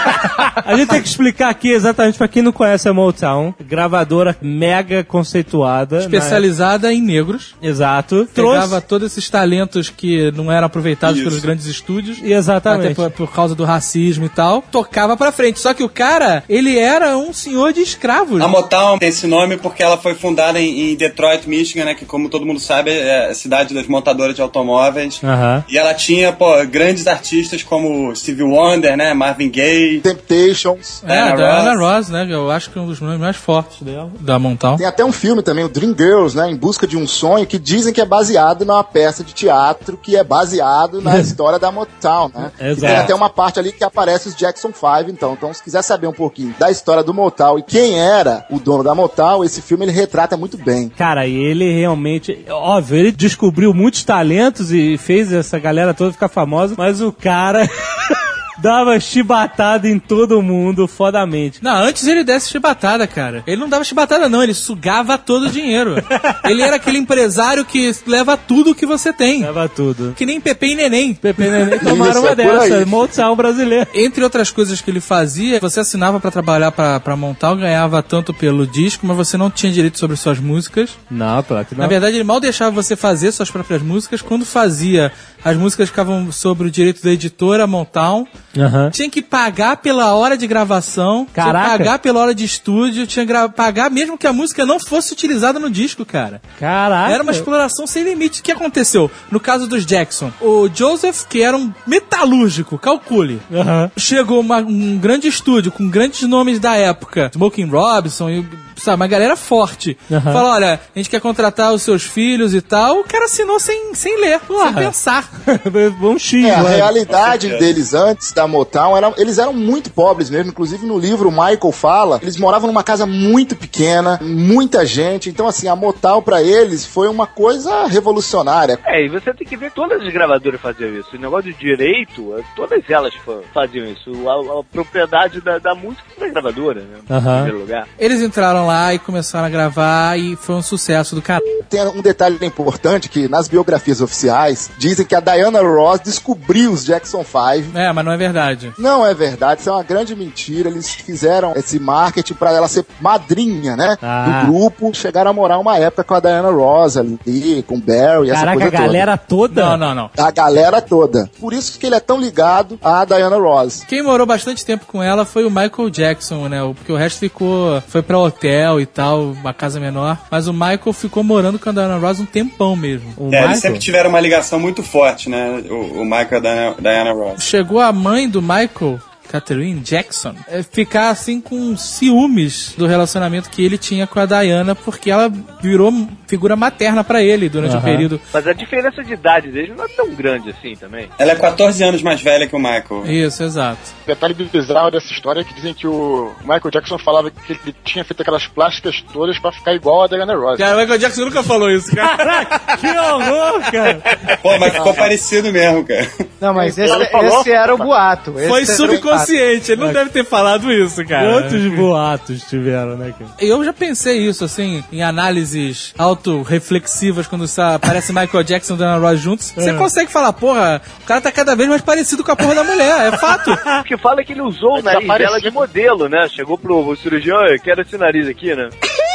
Speaker 1: A gente tem que explicar aqui exatamente pra quem não conhece a Motown, gravadora mega conceituada.
Speaker 7: especializada em negros.
Speaker 1: Exato.
Speaker 7: Pegava
Speaker 1: Trouxe.
Speaker 7: todos esses talentos que não eram aproveitados
Speaker 5: Isso.
Speaker 7: pelos grandes estúdios.
Speaker 1: Exatamente.
Speaker 7: Até por, por causa do racismo e tal. Tocava pra frente. Só que o cara, ele era um senhor de escravos.
Speaker 5: A Motown tem esse nome porque ela foi fundada em, em Detroit, Michigan, né? Que como todo mundo sabe é a cidade das montadoras de automóveis.
Speaker 1: Aham.
Speaker 5: E ela tinha, pô, grandes artistas como Stevie Wonder, né? Marvin Gaye.
Speaker 6: Temptations.
Speaker 7: É,
Speaker 5: Diana
Speaker 7: da Diana
Speaker 5: Ross.
Speaker 7: Ross, né? Eu acho que é um dos nomes mais fortes dela, da Motown.
Speaker 6: Tem até um filme também, o Dream Girls, né? Em busca de um sonho, que dizem que é baseado numa peça de teatro que é baseado na história da Motown, né? E
Speaker 1: Exato.
Speaker 6: tem até uma parte ali que aparece os Jackson 5, então. Então, se quiser saber um pouquinho da história do Motown e quem era o dono da Motown, esse filme ele retrata muito bem.
Speaker 1: Cara, e ele realmente, óbvio, ele descobriu muitos talentos e fez essa galera toda ficar famosa, mas o cara dava chibatada em todo mundo, fodamente.
Speaker 7: Não, antes ele desse chibatada, cara. Ele não dava chibatada, não. Ele sugava todo o dinheiro. ele era aquele empresário que leva tudo que você tem.
Speaker 1: Leva tudo.
Speaker 7: Que nem Pepe e Neném.
Speaker 1: Pepe e Neném tomaram uma
Speaker 6: é
Speaker 1: dessa, Motown brasileira.
Speaker 7: Entre outras coisas que ele fazia, você assinava pra trabalhar pra, pra montar, ganhava tanto pelo disco, mas você não tinha direito sobre suas músicas.
Speaker 1: Não, claro que não.
Speaker 7: Na verdade, ele mal deixava você fazer suas próprias músicas. Quando fazia, as músicas ficavam sobre o direito da editora Motown.
Speaker 1: Aham.
Speaker 7: Tinha que pagar pela hora de gravação, tinha
Speaker 1: Caraca.
Speaker 7: que pagar pela hora de estúdio, tinha que pagar mesmo que a música não fosse utilizada no disco, cara.
Speaker 1: Caraca.
Speaker 7: Era uma exploração sem limite. O que aconteceu? No caso dos Jackson, o Joseph, que era um metalúrgico, calcule,
Speaker 1: Aham.
Speaker 7: chegou uma- um grande estúdio com grandes nomes da época, Smoking Robinson e sabe, uma galera forte.
Speaker 1: Aham.
Speaker 7: Falou, olha, a gente quer contratar os seus filhos e tal. O cara assinou sem, sem ler, sem
Speaker 1: Porra.
Speaker 7: pensar.
Speaker 1: um X,
Speaker 6: É, a
Speaker 1: né?
Speaker 6: realidade deles antes da Motown, era, eles eram muito pobres mesmo. Inclusive no livro o Michael fala, eles moravam numa casa muito pequena, muita gente. Então assim, a Motown pra eles foi uma coisa revolucionária.
Speaker 3: É, e você tem que ver que todas as gravadoras faziam isso. O negócio de direito, todas elas fa- faziam isso. A, a propriedade da, da música da gravadora, né? Em primeiro lugar.
Speaker 7: Eles entraram lá e começaram a gravar e foi um sucesso do cara.
Speaker 6: tem um detalhe importante que nas biografias oficiais dizem que a Diana Ross descobriu os Jackson 5.
Speaker 7: É, mas não é verdade.
Speaker 6: Não é verdade, isso é uma grande mentira. Eles fizeram esse marketing pra ela ser madrinha, né?
Speaker 1: Ah.
Speaker 6: Do grupo. Chegaram a morar uma época com a Diana Ross ali, com o Barry, essa
Speaker 1: Caraca, a
Speaker 6: coisa
Speaker 1: galera toda?
Speaker 7: Não, não, não.
Speaker 6: toda. A galera toda. Por isso que ele é tão ligado à Diana Ross.
Speaker 7: Quem morou bastante tempo com ela foi o Michael Jackson, né? Porque o resto ficou. Foi pra hotel e tal, uma casa menor. Mas o Michael ficou morando com a Diana Ross um tempão mesmo.
Speaker 1: O
Speaker 5: É,
Speaker 1: Michael?
Speaker 5: eles sempre tiveram uma ligação muito forte, né? O, o Michael e a Diana, Diana Ross.
Speaker 7: Chegou a mãe do Michael. Catherine Jackson, é, ficar assim com ciúmes do relacionamento que ele tinha com a Diana, porque ela virou figura materna pra ele durante o
Speaker 1: Aham.
Speaker 7: período.
Speaker 3: Mas a diferença de idade deles não é tão grande assim também.
Speaker 5: Ela é 14 anos mais velha que o Michael.
Speaker 7: Isso, exato.
Speaker 4: Detalhe bizarro dessa história é que dizem que o Michael Jackson falava que ele tinha feito aquelas plásticas todas pra ficar igual a Diana Ross.
Speaker 7: Cara, o Michael Jackson nunca falou isso, cara.
Speaker 1: Que horror, cara!
Speaker 5: Pô, mas ficou parecido mesmo, cara.
Speaker 2: Não, mas esse, esse era o boato. Esse
Speaker 7: Foi
Speaker 2: era
Speaker 7: subconsciente, ele não deve ter falado isso, cara.
Speaker 1: Quantos boatos tiveram, né, cara?
Speaker 7: Eu já pensei isso, assim, em análises autorreflexivas, quando aparece Michael Jackson e Diana Ross juntos. Você consegue falar, porra, o cara tá cada vez mais parecido com a porra da mulher, é fato.
Speaker 3: O que fala é que ele usou o
Speaker 4: tá
Speaker 3: nariz dela de modelo, né? Chegou pro cirurgião, eu quero esse nariz aqui, né?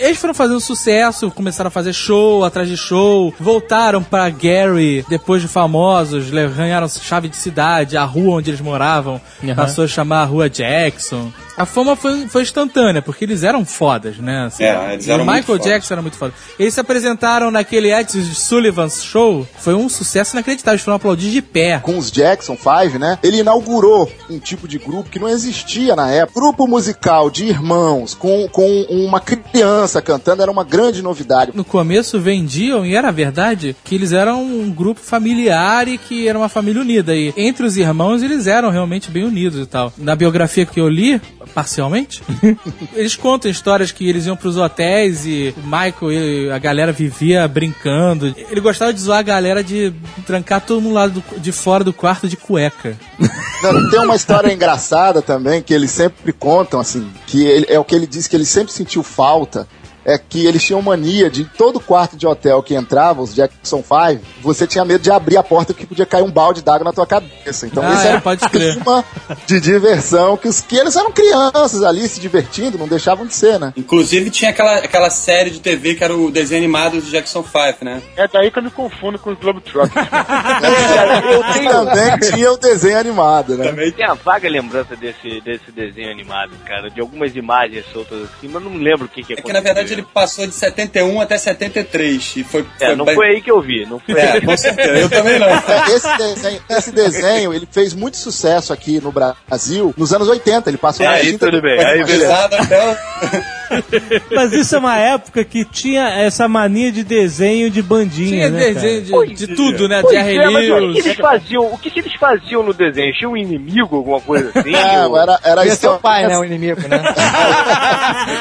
Speaker 7: Eles foram fazendo sucesso, começaram a fazer show atrás de show, voltaram pra Gary depois de famosos, ganharam chave de cidade, a rua onde eles moravam
Speaker 1: Aham.
Speaker 7: passou a chamar a Rua Jackson. A fama foi, foi instantânea, porque eles eram fodas, né? Assim,
Speaker 5: É, eles eram
Speaker 7: o
Speaker 5: muito
Speaker 7: Michael
Speaker 5: fodas.
Speaker 7: Jackson era muito foda. Eles se apresentaram naquele Ed Sullivan's Show, foi um sucesso inacreditável, eles foram aplaudidos de pé.
Speaker 6: com os Jackson 5, né? Ele inaugurou um tipo de grupo que não existia na época. Grupo musical de irmãos com, com uma criança cantando era uma grande novidade.
Speaker 7: No começo vendiam, e era verdade, que eles eram um grupo familiar e que era uma família unida. E entre os irmãos eles eram realmente bem unidos e tal. Na biografia que eu li, parcialmente, eles contam histórias que eles iam pros hotéis e o Michael e a galera vivia brincando. Ele gostava de zoar a galera de trancar todo mundo lá do- de fora do quarto de cueca.
Speaker 6: Não, Tem uma história engraçada também que eles sempre contam, assim, que ele- é o que ele diz que ele sempre sentiu falta. É que eles tinham mania de em todo quarto de hotel que entrava, os Jackson 5, você tinha medo de abrir a porta que podia cair um balde d'água na tua cabeça. Então
Speaker 7: Ah,
Speaker 6: esse
Speaker 7: é,
Speaker 6: era
Speaker 7: pode
Speaker 6: o
Speaker 7: crer.
Speaker 6: clima de diversão que os que eles eram crianças ali se divertindo, não deixavam de ser, né?
Speaker 5: Inclusive tinha aquela, aquela série de TV que era o desenho animado do Jackson 5, né?
Speaker 4: É daí que eu me confundo com os Globetrotters.
Speaker 6: E
Speaker 3: tenho,
Speaker 6: também tinha o desenho animado, né?
Speaker 5: Também.
Speaker 3: tenho a vaga lembrança desse, desse desenho animado, cara, de algumas imagens soltas assim, mas não lembro o que que
Speaker 5: É que na verdade ele passou de 71 até 73 e foi...
Speaker 3: É, não
Speaker 5: bem-
Speaker 3: foi aí que eu vi, não foi.
Speaker 5: É, com certeza. Eu também não.
Speaker 6: Esse desenho, esse desenho, ele fez muito sucesso aqui no Brasil nos anos 80. Ele passou
Speaker 3: É,
Speaker 6: na
Speaker 3: aí tudo bem,
Speaker 5: Foi
Speaker 3: aí beleza.
Speaker 5: pesado até o...
Speaker 1: Mas isso é uma época que tinha essa mania de desenho de bandinha,
Speaker 7: Tinha
Speaker 1: né,
Speaker 7: desenho
Speaker 1: cara?
Speaker 7: de, de tudo, né?
Speaker 3: Pois
Speaker 7: Jerry
Speaker 3: é, mas o que, eles faziam? O que, que eles faziam no desenho? Tinha um inimigo, alguma coisa assim?
Speaker 6: Não,
Speaker 3: Ou-
Speaker 6: era, era
Speaker 2: o
Speaker 6: isso.
Speaker 2: pai, né? O inimigo, né?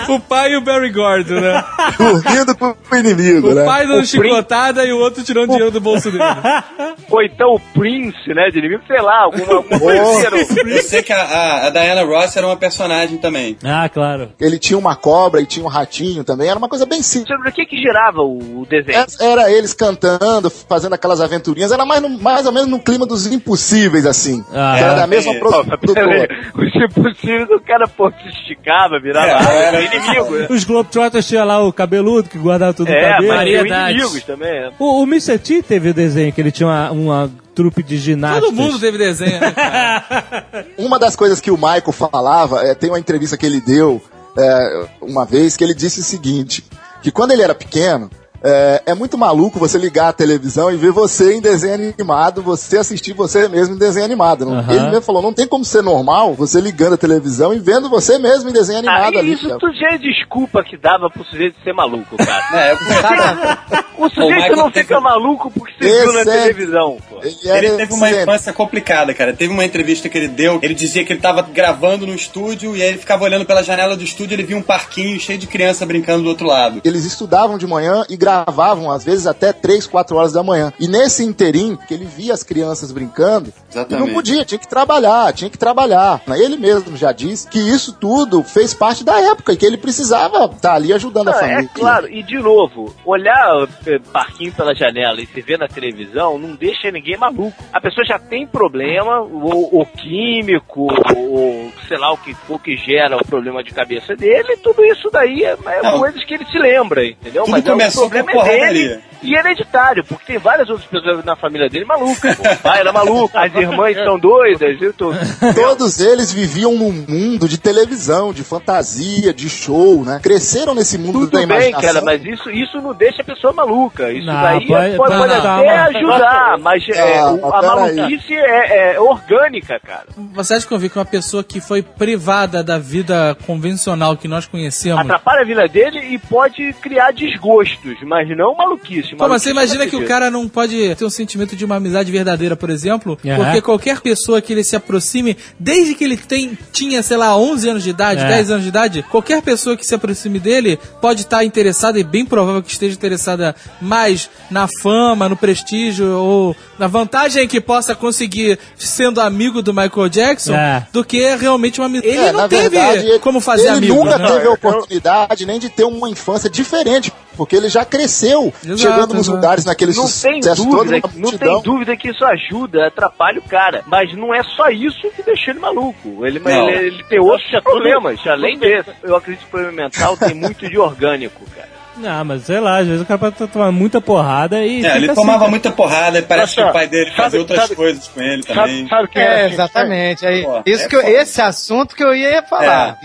Speaker 7: o pai e o Barry Gordon, né?
Speaker 6: Dormindo com o inimigo,
Speaker 7: O
Speaker 6: né?
Speaker 7: pai dando
Speaker 3: O
Speaker 7: chicotada e o outro tirando dinheiro do bolso dele.
Speaker 3: Ou então o Prince, né? De inimigo, sei lá, alguma, alguma coisa o-
Speaker 5: Eu sei que a, a- a Diana Ross era uma personagem também.
Speaker 1: Ah, claro.
Speaker 6: Ele tinha uma cobra e tinha um ratinho também. Era uma coisa bem simples.
Speaker 3: Sobre o que que girava o, o desenho?
Speaker 6: Era eles cantando, fazendo aquelas aventurinhas. Era mais, no- mais ou menos no clima dos impossíveis, assim.
Speaker 1: Ah,
Speaker 6: era
Speaker 1: é.
Speaker 6: da mesma
Speaker 5: É.
Speaker 6: produtora.
Speaker 3: Os impossíveis, o cara pô, se esticava, virava
Speaker 5: É, era
Speaker 3: inimigo, né?
Speaker 1: Os Globetrotters tinha lá o cabeludo que guardava tudo no
Speaker 3: É,
Speaker 1: cabelo.
Speaker 3: mas tinha
Speaker 7: variedades.
Speaker 3: inimigos também. né?
Speaker 1: O, o Mr. T teve o desenho que ele tinha uma, uma trupe de ginásticos.
Speaker 7: Todo mundo teve desenho, né, cara?
Speaker 6: Uma das coisas que o Michael falava, é, tem uma entrevista que ele deu é, uma vez, que ele disse o seguinte, que quando ele era pequeno, é, é muito maluco você ligar a televisão e ver você em desenho animado, você assistir você mesmo em desenho animado. Não-
Speaker 1: Aham.
Speaker 6: Ele mesmo falou, não tem como ser normal você ligando a televisão e vendo você mesmo em desenho animado
Speaker 3: Ah,
Speaker 6: ali.
Speaker 3: isso
Speaker 6: cara.
Speaker 3: tudo já é desculpa que dava pro sujeito ser maluco, cara.
Speaker 5: É,
Speaker 3: O
Speaker 5: O
Speaker 3: sujeito não fica maluco porque você viu na televisão,
Speaker 6: Ele,
Speaker 5: Ele teve uma infância complicada, cara. Teve uma entrevista que ele deu, ele dizia que ele tava gravando no estúdio e aí ele ficava olhando pela janela do estúdio e ele via um parquinho cheio de criança brincando do outro lado.
Speaker 6: Eles estudavam de manhã e gravavam, às vezes, até 3, 4 horas da manhã. E nesse interim, que ele via as crianças brincando,
Speaker 5: Exatamente.
Speaker 6: não podia, tinha que trabalhar, tinha que trabalhar. Ele mesmo já disse que isso tudo fez parte da época e que ele precisava estar ali ajudando a
Speaker 3: Não,
Speaker 6: família.
Speaker 3: é claro, e de novo, olhar eh, parquinho pela janela e se ver na televisão não deixa ninguém maluco. A pessoa já tem problema, ou, ou químico, ou sei lá o que for que gera o problema de cabeça dele, tudo isso daí é, é
Speaker 5: Não.
Speaker 3: coisas que ele se lembra, entendeu?
Speaker 5: Tudo
Speaker 3: Mas é, o
Speaker 5: começou
Speaker 3: problema
Speaker 5: com
Speaker 3: é dele e hereditário, porque tem várias outras pessoas na família dele malucas. O pai era maluco, as irmãs são doidas, eu tô...
Speaker 6: Todos eles viviam num mundo de televisão, de fantasia, de show, né? Cresceram nesse mundo da
Speaker 3: Tudo bem,
Speaker 6: imaginação.
Speaker 3: cara, mas isso, isso não deixa a pessoa maluca. Isso
Speaker 1: Não,
Speaker 3: daí
Speaker 1: pode-
Speaker 3: pode, pode,
Speaker 1: pode-
Speaker 3: até
Speaker 1: calma.
Speaker 3: ajudar, mas é,
Speaker 6: Ah,
Speaker 3: o- a maluquice é, é orgânica, cara.
Speaker 7: Você acha que eu vi que uma pessoa que foi privada da vida convencional que nós conhecemos.
Speaker 3: Atrapalha a vida dele e pode criar desgostos, mas não maluquice.
Speaker 7: Mas você imagina que o cara não pode ter um sentimento de uma amizade verdadeira, por exemplo,
Speaker 1: É.
Speaker 7: porque qualquer pessoa que ele se aproxime, desde que ele tem, tinha, sei lá, 11 anos de idade,
Speaker 1: É.
Speaker 7: 10 anos de idade, qualquer pessoa que se aproxime dele pode estar interessada, e bem provável que esteja interessada mais na fama, no prestígio, ou na vantagem que possa conseguir sendo amigo do Michael Jackson,
Speaker 1: É.
Speaker 7: do que realmente uma amizade. Ele
Speaker 6: É,
Speaker 7: não teve
Speaker 6: verdade, ele-
Speaker 7: como fazer
Speaker 6: ele
Speaker 7: amigo,
Speaker 6: nunca
Speaker 7: né?
Speaker 6: teve a oportunidade nem de ter uma infância diferente, porque ele já cresceu,
Speaker 7: Exato,
Speaker 6: chegando nos lugares naquele
Speaker 3: Não tem
Speaker 6: sucesso todo,
Speaker 3: dúvida,
Speaker 6: uma
Speaker 3: não tem dúvida que isso ajuda, atrapalha o cara. Mas não é só isso que deixou ele maluco. Ele, ele, ele tem outros problemas, além desse. Eu acredito que o problema mental tem muito de orgânico, cara.
Speaker 1: Não, mas sei lá, às vezes o cara pode tomar muita porrada e.
Speaker 5: É, ele
Speaker 1: fica
Speaker 5: tomava
Speaker 1: assim,
Speaker 5: muita porrada e parece que
Speaker 4: Nossa,
Speaker 5: o pai dele
Speaker 4: sabe-
Speaker 5: fazia outras
Speaker 4: sabe-
Speaker 5: coisas com ele
Speaker 4: Sabe,
Speaker 5: também.
Speaker 4: sabe quem
Speaker 2: É,
Speaker 4: era assim?
Speaker 2: exatamente. Aí,
Speaker 5: Pô,
Speaker 2: isso
Speaker 5: é
Speaker 2: que eu- esse assunto que eu ia falar.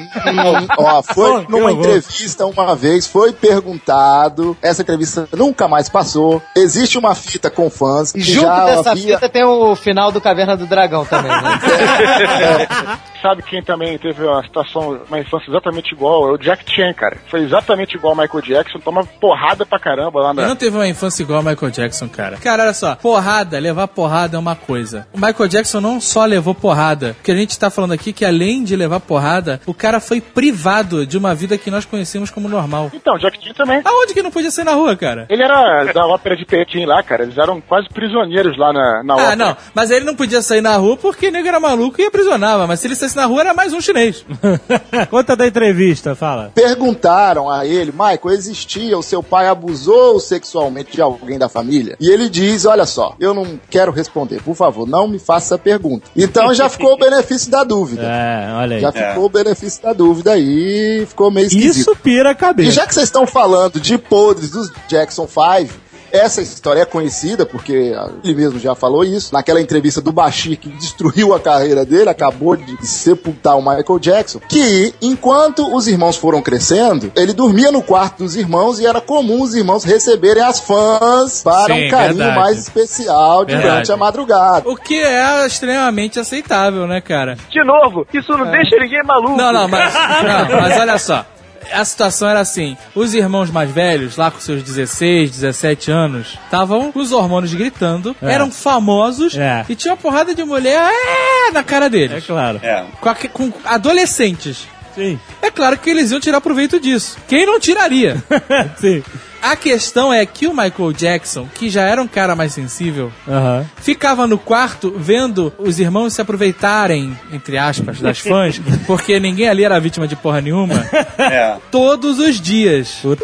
Speaker 6: Ó, foi numa
Speaker 1: que
Speaker 6: entrevista uma vez, foi perguntado, essa entrevista nunca mais passou. Existe uma fita com fãs que
Speaker 2: E junto
Speaker 6: já
Speaker 2: dessa
Speaker 6: havia...
Speaker 2: fita tem o final do Caverna do Dragão também, né?
Speaker 4: Sabe quem também teve uma situação, uma infância exatamente igual? É o Jack Chan, cara. Foi exatamente igual ao Michael Jackson, toma porrada pra caramba lá
Speaker 7: Ele
Speaker 4: na.
Speaker 7: não teve uma infância igual ao Michael Jackson, cara. Cara, olha só. Porrada, levar porrada é uma coisa. O Michael Jackson não só levou porrada. Porque a gente tá falando aqui que além de levar porrada, o cara foi privado de uma vida que nós conhecemos como normal.
Speaker 4: Então, Jack Chan também.
Speaker 7: Aonde que não podia sair na rua, cara?
Speaker 4: Ele era da ópera de Pequim lá, cara. Eles eram quase prisioneiros lá na, na ópera.
Speaker 7: Ah, não. Mas ele não podia sair na rua porque o nego era maluco e aprisionava. Mas se ele saísse na rua, era mais um chinês.
Speaker 1: Conta da entrevista, fala.
Speaker 6: Perguntaram a ele, Michael, existia, o seu pai abusou sexualmente de alguém da família? E ele diz, olha só, eu não quero responder, por favor, não me faça essa pergunta. Então já ficou o benefício da dúvida.
Speaker 1: É, olha aí.
Speaker 6: Já ficou o benefício da dúvida aí, ficou meio esquisito.
Speaker 1: Isso pira a
Speaker 6: E
Speaker 1: cabeça.
Speaker 6: já que vocês estão falando de podres dos Jackson 5, essa história é conhecida, porque ele mesmo já falou isso, naquela entrevista do Bashir que destruiu a carreira dele, acabou de sepultar o Michael Jackson, que enquanto os irmãos foram crescendo, ele dormia no quarto dos irmãos e era comum os irmãos receberem as fãs para
Speaker 7: Sim,
Speaker 6: um carinho
Speaker 7: verdade.
Speaker 6: mais especial durante
Speaker 7: Verdade.
Speaker 6: a madrugada.
Speaker 7: O que é extremamente aceitável, né, cara?
Speaker 3: De novo, isso não deixa ninguém maluco.
Speaker 7: Não, não, mas, não, mas olha só. A situação era assim: os irmãos mais velhos, lá com seus 16, 17 anos, estavam com os hormônios gritando,
Speaker 1: É.
Speaker 7: eram famosos
Speaker 1: É.
Speaker 7: e tinha uma porrada de mulher é, na cara
Speaker 1: É
Speaker 7: deles.
Speaker 1: claro.
Speaker 5: É.
Speaker 7: Com, aque- com adolescentes.
Speaker 1: Sim.
Speaker 7: É claro que eles iam tirar proveito disso. Quem não tiraria?
Speaker 1: Sim.
Speaker 7: A questão é que o Michael Jackson, que já era um cara mais sensível,
Speaker 1: Aham.
Speaker 7: ficava no quarto vendo os irmãos se aproveitarem, entre aspas, das fãs, porque ninguém ali era vítima de porra nenhuma,
Speaker 5: É.
Speaker 7: todos os dias.
Speaker 1: Puta.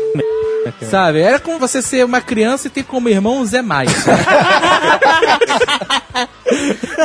Speaker 7: Sabe? Era como você ser uma criança e ter como irmão o Zé Mais.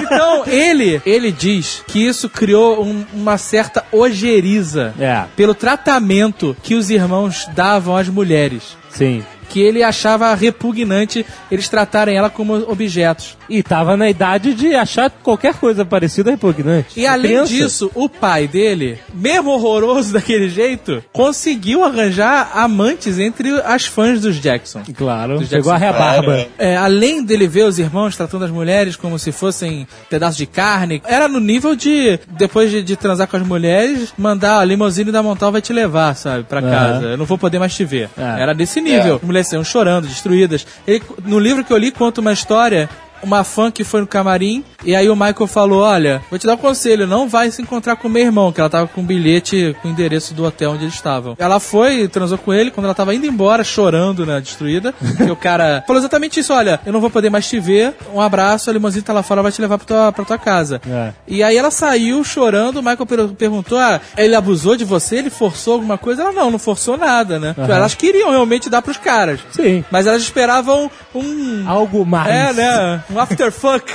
Speaker 7: então, ele, ele diz que isso criou um- uma certa ojeriza
Speaker 1: É,
Speaker 7: pelo tratamento que os irmãos davam às mulheres.
Speaker 1: sim.
Speaker 7: Que ele achava repugnante eles tratarem ela como objetos.
Speaker 1: E tava na idade de achar qualquer coisa parecida repugnante.
Speaker 7: E além
Speaker 1: Criança.
Speaker 7: disso, o pai dele, mesmo horroroso daquele jeito, conseguiu arranjar amantes entre as fãs dos Jackson.
Speaker 1: Claro,
Speaker 7: Dos
Speaker 1: chegou a
Speaker 7: Jackson
Speaker 1: rebarba.
Speaker 7: É, além dele ver os irmãos tratando as mulheres como se fossem pedaços de carne, era no nível de, depois de, de transar com as mulheres, mandar a limusine da Montal vai te levar, sabe, pra casa. Eu não vou poder mais te ver.
Speaker 1: É.
Speaker 7: Era desse nível. As mulheres chorando, destruídas. Ele, no livro que eu li, conta uma história uma fã que foi no camarim e aí o Michael falou: Olha, vou te dar um conselho, não vai se encontrar com meu irmão, que ela tava com um bilhete com o endereço do hotel onde eles estavam. Ela foi, transou com ele, quando ela tava indo embora, chorando, né, destruída, que o cara falou exatamente isso: Olha, eu não vou poder mais te ver, um abraço, a limousine tá lá fora, vai te levar pra tua, pra tua casa.
Speaker 1: É.
Speaker 7: E aí ela saiu chorando, o Michael per- perguntou: Ah, ele abusou de você? Ele forçou alguma coisa? Ela não, não forçou nada, né?
Speaker 1: Aham.
Speaker 7: Elas queriam realmente dar pros caras.
Speaker 1: Sim.
Speaker 7: Mas elas esperavam um.
Speaker 1: Algo mais.
Speaker 7: É, né? Um afterfuck.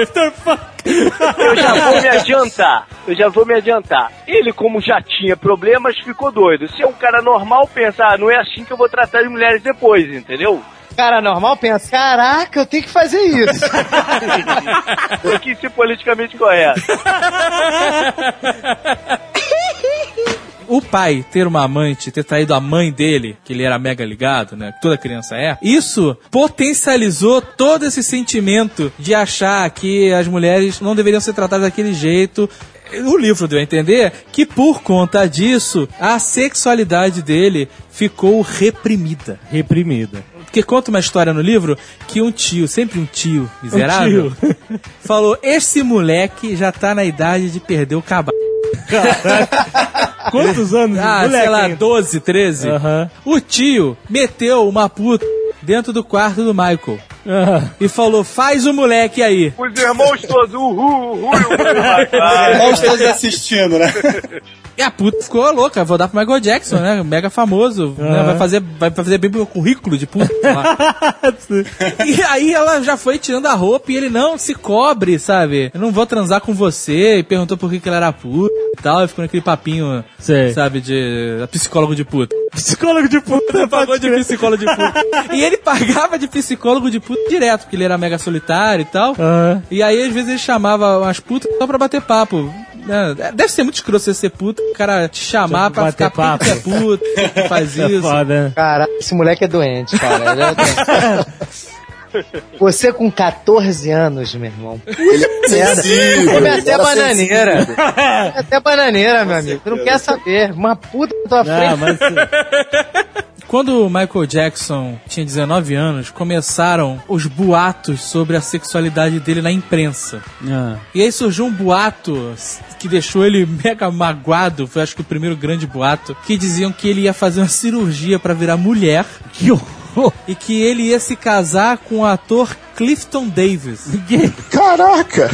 Speaker 1: Afterfuck.
Speaker 3: Eu já vou me adiantar. Eu já vou me adiantar. Ele, como já tinha problemas, ficou doido. Se é um cara normal, pensa, ah, não é assim que eu vou tratar as mulheres depois, entendeu?
Speaker 2: Cara normal pensa, caraca, eu tenho que fazer isso.
Speaker 3: Tem que ser politicamente correto.
Speaker 7: o pai ter uma amante, ter traído a mãe dele, que ele era mega ligado, né? Toda criança é. Isso potencializou todo esse sentimento de achar que as mulheres não deveriam ser tratadas daquele jeito. O livro deu a entender que por conta disso, a sexualidade dele ficou reprimida.
Speaker 1: Reprimida.
Speaker 7: Porque conta uma história no livro que um tio, sempre um tio miserável,
Speaker 1: tio.
Speaker 7: falou: Esse moleque já tá na idade de perder o cabelo.
Speaker 1: Quantos anos?
Speaker 7: Ah,
Speaker 1: moleque
Speaker 7: sei lá,
Speaker 1: ainda?
Speaker 7: 12, 13.
Speaker 1: Aham.
Speaker 7: O tio meteu uma puta dentro do quarto do Michael. E falou, faz o moleque aí.
Speaker 3: Os irmãos todos, uhul, uhul, uhul.
Speaker 5: Irmãos todos assistindo, né?
Speaker 7: E a puta ficou louca, vou dar pro Michael Jackson, né? Mega famoso. né?
Speaker 1: Aham.
Speaker 7: Vai, fazer, vai fazer bem pro currículo de puta. e aí ela já foi tirando a roupa e ele, não, se cobre, sabe? Eu não vou transar com você. E perguntou por que, que ela era puta e tal. E ficou naquele papinho,
Speaker 1: Sei.
Speaker 7: sabe, de psicólogo de puta.
Speaker 1: Psicólogo de puta.
Speaker 7: Pagou de psicólogo de puta. e ele pagava de psicólogo de puta direto, porque ele era mega solitário e tal.
Speaker 1: Aham.
Speaker 7: E aí, às vezes, ele chamava umas putas só pra bater papo. né? Deve ser muito escroto você ser puta, o cara te chamar pra
Speaker 1: bater
Speaker 7: ficar
Speaker 1: papo.
Speaker 7: puta, é puta, faz
Speaker 1: É
Speaker 7: isso.
Speaker 1: foda, né?
Speaker 2: Caraca, esse moleque é doente, cara. Ele é doente. Você com 14 anos, meu irmão.
Speaker 6: Ele é sensível.
Speaker 2: Come
Speaker 6: ele
Speaker 2: até
Speaker 6: era
Speaker 2: bananeira. até bananeira, meu amigo. Tu não quer saber. Uma puta na tua
Speaker 1: Não,
Speaker 2: frente.
Speaker 1: mas
Speaker 7: Quando o Michael Jackson tinha 19 anos, começaram os boatos sobre a sexualidade dele na imprensa.
Speaker 1: Ah.
Speaker 7: E aí surgiu um boato que deixou ele mega magoado, foi acho que o primeiro grande boato, que diziam que ele ia fazer uma cirurgia pra virar mulher
Speaker 1: Que horror.
Speaker 7: e que ele ia se casar com o ator Clifton Davis.
Speaker 6: Caraca!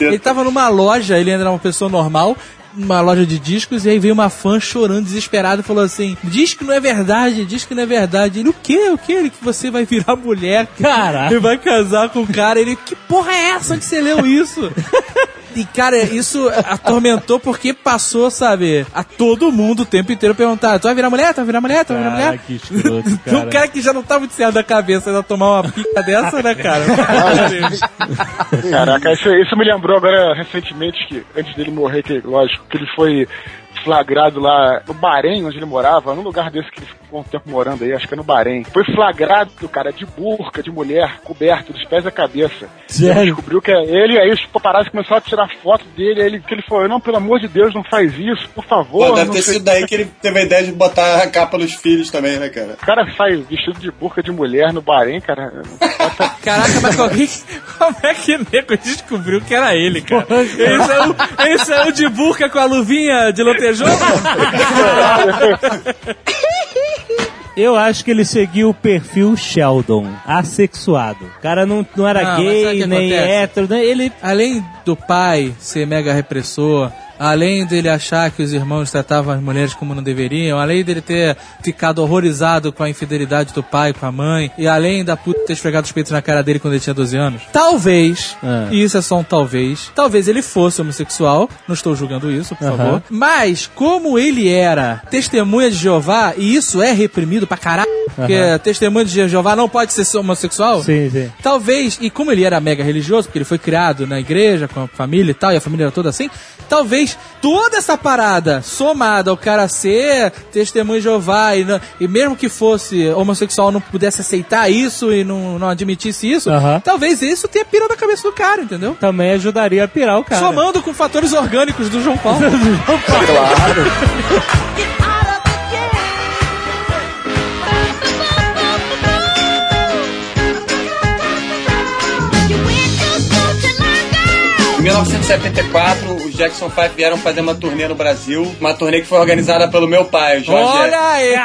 Speaker 7: Ele tava numa loja, ele ainda era uma pessoa normal, numa loja de discos, e aí veio uma fã chorando, desesperada, e falou assim: Diz que não é verdade, diz que não é verdade. Ele, o quê? O quê? Ele que você vai virar mulher,
Speaker 1: Caraca.
Speaker 7: E vai casar com o cara. Ele, que porra é essa? Onde você leu isso? E, cara, isso atormentou porque passou, sabe, a todo mundo o tempo inteiro perguntar: Tu vai virar mulher? Tu vai virar mulher? Tu vai virar
Speaker 1: Cara,
Speaker 7: mulher?
Speaker 1: que escroto, cara.
Speaker 7: Um cara que já não tá muito certo da cabeça ainda tomar uma pica dessa, né, cara?
Speaker 4: Caraca, isso, isso me lembrou agora recentemente que antes dele morrer, que lógico, que ele foi flagrado lá no Bahrein, onde ele morava, num lugar desse que ele ficou um tempo morando aí, acho que é no Bahrein. Foi flagrado, cara, de burca, de mulher, coberto, dos pés à cabeça.
Speaker 1: Sério?
Speaker 4: Ele descobriu que é ele, aí os paparazzi começaram a tirar foto dele, aí ele, que ele falou, não, pelo amor de Deus, não faz isso, por favor.
Speaker 5: Pô, deve
Speaker 4: não
Speaker 5: ter
Speaker 4: sei-
Speaker 5: sido daí que ele teve a ideia de botar a capa nos filhos também, né, cara?
Speaker 4: O cara sai vestido de burca de mulher no Bahrein, cara.
Speaker 7: Caraca, mas como é que o nego descobriu que era ele, cara? Esse é o, esse é o de burca com a luvinha de
Speaker 1: Eu acho que ele seguiu o perfil Sheldon, assexuado. O cara não, não era
Speaker 7: Não,
Speaker 1: gay, nem
Speaker 7: acontece?
Speaker 1: hétero, né? ele...
Speaker 7: Além do pai ser mega repressor, além dele achar que os irmãos tratavam as mulheres como não deveriam, além dele ter ficado horrorizado com a infidelidade do pai com a mãe, e além da puta ter esfregado os peitos na cara dele quando ele tinha 12 anos, talvez,
Speaker 1: Ah.
Speaker 7: e isso é só um talvez, talvez ele fosse homossexual, não estou julgando isso, por favor, mas como ele era testemunha de Jeová, e isso é reprimido pra caralho, porque testemunha de Jeová não pode ser homossexual,
Speaker 1: Sim, sim.
Speaker 7: Talvez, e como ele era mega religioso, porque ele foi criado na igreja, com a família e tal, e a família era toda assim, talvez toda essa parada somada ao cara ser testemunho de Jeová e, não- e mesmo que fosse homossexual não pudesse aceitar isso e não, não admitisse isso, talvez isso tenha pirado a cabeça do cara, entendeu?
Speaker 1: Também ajudaria a pirar o cara.
Speaker 7: Somando com fatores orgânicos do João Paulo.
Speaker 5: 1974, os Jackson 5 vieram fazer uma turnê no Brasil, uma turnê que foi organizada pelo meu pai, o Jorge.
Speaker 7: Olha aí!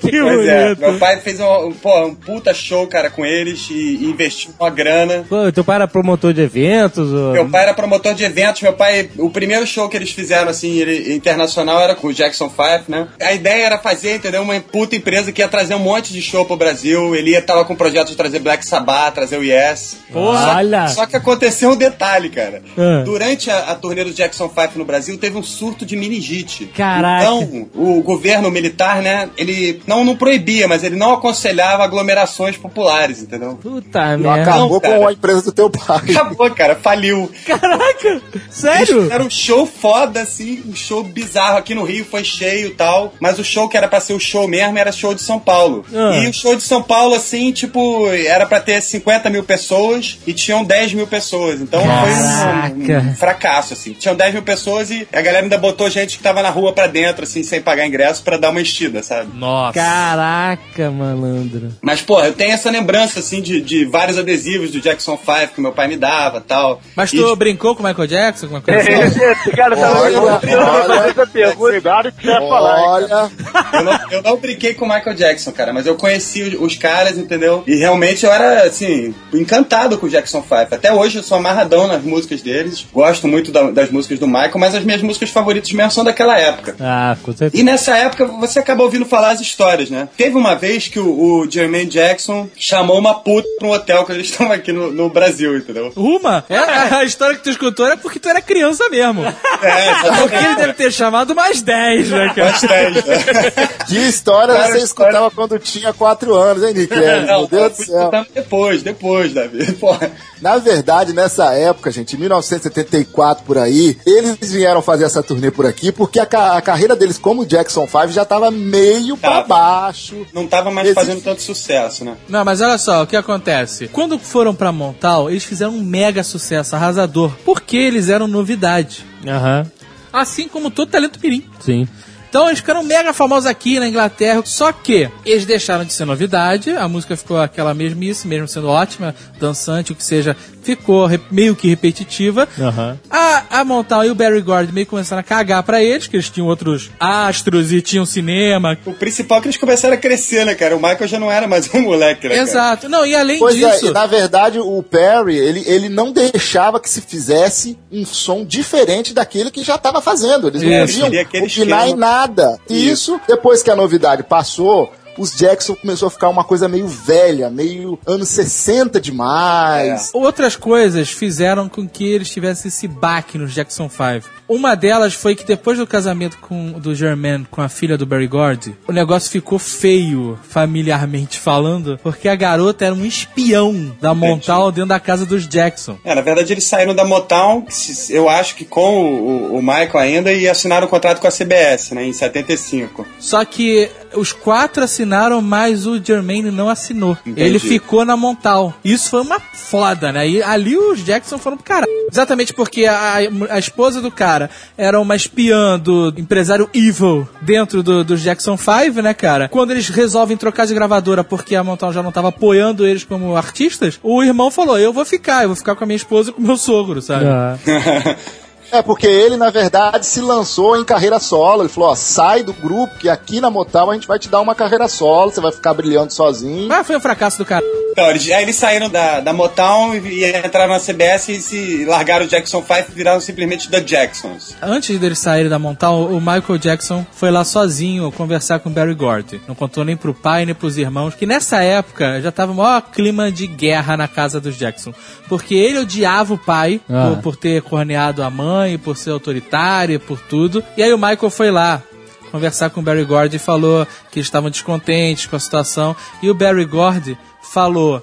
Speaker 7: Que
Speaker 5: Pois é, meu pai fez um, pô, um puta show, cara, com eles e, e investiu uma grana.
Speaker 1: Pô, teu pai era promotor de eventos? Ou...
Speaker 5: Meu pai era promotor de eventos, meu pai, o primeiro show que eles fizeram, assim, ele- internacional era com o Jackson 5, né? A ideia era fazer, entendeu, uma puta empresa que ia trazer um monte de show pro Brasil, ele ia tava com o projeto de trazer Black Sabbath, trazer o Yes.
Speaker 1: Porra! Olha!
Speaker 5: Só que aconteceu um detalhe, cara.
Speaker 1: Ah.
Speaker 5: Durante a, a turnê do Jackson 5 no Brasil, teve um surto de meningite.
Speaker 1: Caraca.
Speaker 5: Então, o governo militar, né, ele não, não proibia, mas ele não aconselhava aglomerações populares, entendeu?
Speaker 1: Puta
Speaker 6: Não,
Speaker 1: merda.
Speaker 6: acabou
Speaker 5: cara.
Speaker 6: com a empresa do teu pai.
Speaker 5: Acabou, cara, faliu.
Speaker 1: Caraca! Sério?
Speaker 5: Era um show foda, assim, um show bizarro. Aqui no Rio foi cheio e tal. Mas o show que era pra ser o show mesmo era show de São Paulo.
Speaker 1: Ah.
Speaker 5: E o show de São Paulo, assim, tipo, era pra ter 50 mil pessoas e tinham 10 mil pessoas. Então foi um,
Speaker 1: Caraca.
Speaker 5: um fracasso, assim. Tinham 10 mil pessoas e a galera ainda botou gente que tava na rua pra dentro, assim, sem pagar ingresso, pra dar uma estida, sabe?
Speaker 7: Nossa!
Speaker 1: Caraca, malandro.
Speaker 5: Mas, porra, eu tenho essa lembrança, assim, de, de vários adesivos do Jackson 5 que meu pai me dava tal.
Speaker 7: Mas
Speaker 5: E,
Speaker 7: tu brincou com o Michael Jackson? Com uma coisa assim?
Speaker 3: Esse cara tava
Speaker 6: Olha,
Speaker 3: essa pergunta.
Speaker 4: Cuidado que você vai falar.
Speaker 6: Olha,
Speaker 5: Eu não, eu não brinquei com o Michael Jackson, cara, mas eu conheci os, os caras, entendeu? E realmente eu era, assim, encantado com o Jackson 5. Até hoje eu sou amarradão nas músicas deles. Gosto muito da- das músicas do Michael, mas as minhas músicas favoritas mesmo são daquela época.
Speaker 1: Ah, com certeza.
Speaker 5: E nessa época você acaba ouvindo falar as histórias, né? Teve uma vez que o, o Jermaine Jackson chamou uma puta pra um hotel quando eles estavam aqui no, no Brasil, entendeu?
Speaker 7: Uma? É, a história que tu escutou era porque tu era criança mesmo.
Speaker 5: É,
Speaker 7: Porque ele deve ter chamado mais 10, né, cara?
Speaker 5: bastante. né?
Speaker 6: que história
Speaker 5: Cara,
Speaker 6: você
Speaker 5: história-
Speaker 6: escutava quando tinha 4 anos, hein, Nick? É,
Speaker 5: Não,
Speaker 6: Meu Deus
Speaker 5: eu
Speaker 6: do céu.
Speaker 5: Depois, depois, Davi. Porra.
Speaker 6: Na verdade, nessa época, gente, em 1974 por aí, eles vieram fazer essa turnê por aqui porque a, ca- a carreira deles como Jackson 5 já tava meio pra
Speaker 5: Tava.
Speaker 6: baixo.
Speaker 5: Não tava mais
Speaker 6: Existe-
Speaker 5: fazendo tanto sucesso, né?
Speaker 7: Não, mas olha só, o que acontece? Quando foram pra Montal, eles fizeram um mega sucesso, arrasador, porque eles eram novidade.
Speaker 1: Aham,
Speaker 7: Assim como todo talento mirim.
Speaker 1: sim.
Speaker 7: Então eles ficaram mega famosos aqui na Inglaterra. Só que eles deixaram de ser novidade, a música ficou aquela mesmice, mesmo sendo ótima, dançante, o que seja, ficou meio que repetitiva.
Speaker 1: Aham.
Speaker 7: A, a Montal e o Barry Gord meio que começaram a cagar pra eles, que eles tinham outros astros e tinham cinema.
Speaker 5: O principal é que eles começaram a crescer, né, cara? O Michael já não era mais um moleque, né, cara?
Speaker 7: Exato. Não, e além
Speaker 6: Pois é,
Speaker 7: disso.
Speaker 6: e na verdade o Perry, ele, ele não deixava que se fizesse um som diferente daquele que já estava fazendo. Eles não podiam
Speaker 5: aquele
Speaker 6: opinar em nada. Isso, depois que a novidade passou, os Jackson começou a ficar uma coisa meio velha, meio anos 60 demais.
Speaker 7: Outras coisas fizeram com que eles tivessem esse baque nos Jackson 5. Uma delas foi que depois do casamento com, do Germain com a filha do Barry Gordy, o negócio ficou feio, familiarmente falando, porque a garota era um espião da Montal dentro da casa dos Jackson.
Speaker 5: É, na verdade eles saíram da Motown, eu acho que com o, o Michael ainda, e assinaram um contrato com a CBS, né, em 75.
Speaker 7: Só que os quatro assinaram, mas o Jermaine não assinou.
Speaker 5: Entendi.
Speaker 7: Ele ficou na Montal. Isso foi uma foda, né? E ali os Jackson foram pro caralho. Exatamente porque a, a esposa do cara era uma espiã do empresário Evil dentro do, dos Jackson 5, né, cara? Quando eles resolvem trocar de gravadora porque a Montal já não tava apoiando eles como artistas, o irmão falou: Eu vou ficar, eu vou ficar com a minha esposa e com o meu sogro, sabe?
Speaker 1: Ah.
Speaker 6: É, porque ele, na verdade, se lançou em carreira solo. Ele falou, ó, sai do grupo, que aqui na Motown a gente vai te dar uma carreira solo, você vai ficar brilhando sozinho.
Speaker 7: Mas foi um fracasso do cara.
Speaker 5: Então, eles, aí eles saíram da, da Motown e, e entraram na CBS e se largaram o Jackson 5 e viraram simplesmente The Jacksons.
Speaker 7: Antes deles saírem da Montal, o Michael Jackson foi lá sozinho conversar com o Barry Gordy. Não contou nem pro pai, nem pros irmãos, que nessa época já tava o maior clima de guerra na casa dos Jackson. Porque ele odiava o pai
Speaker 1: Ah.
Speaker 7: por, por ter corneado a mãe, por ser autoritário, por tudo. E aí o Michael foi lá conversar com o Barry Gordy e falou que eles estavam descontentes com a situação. E o Barry Gordy falou: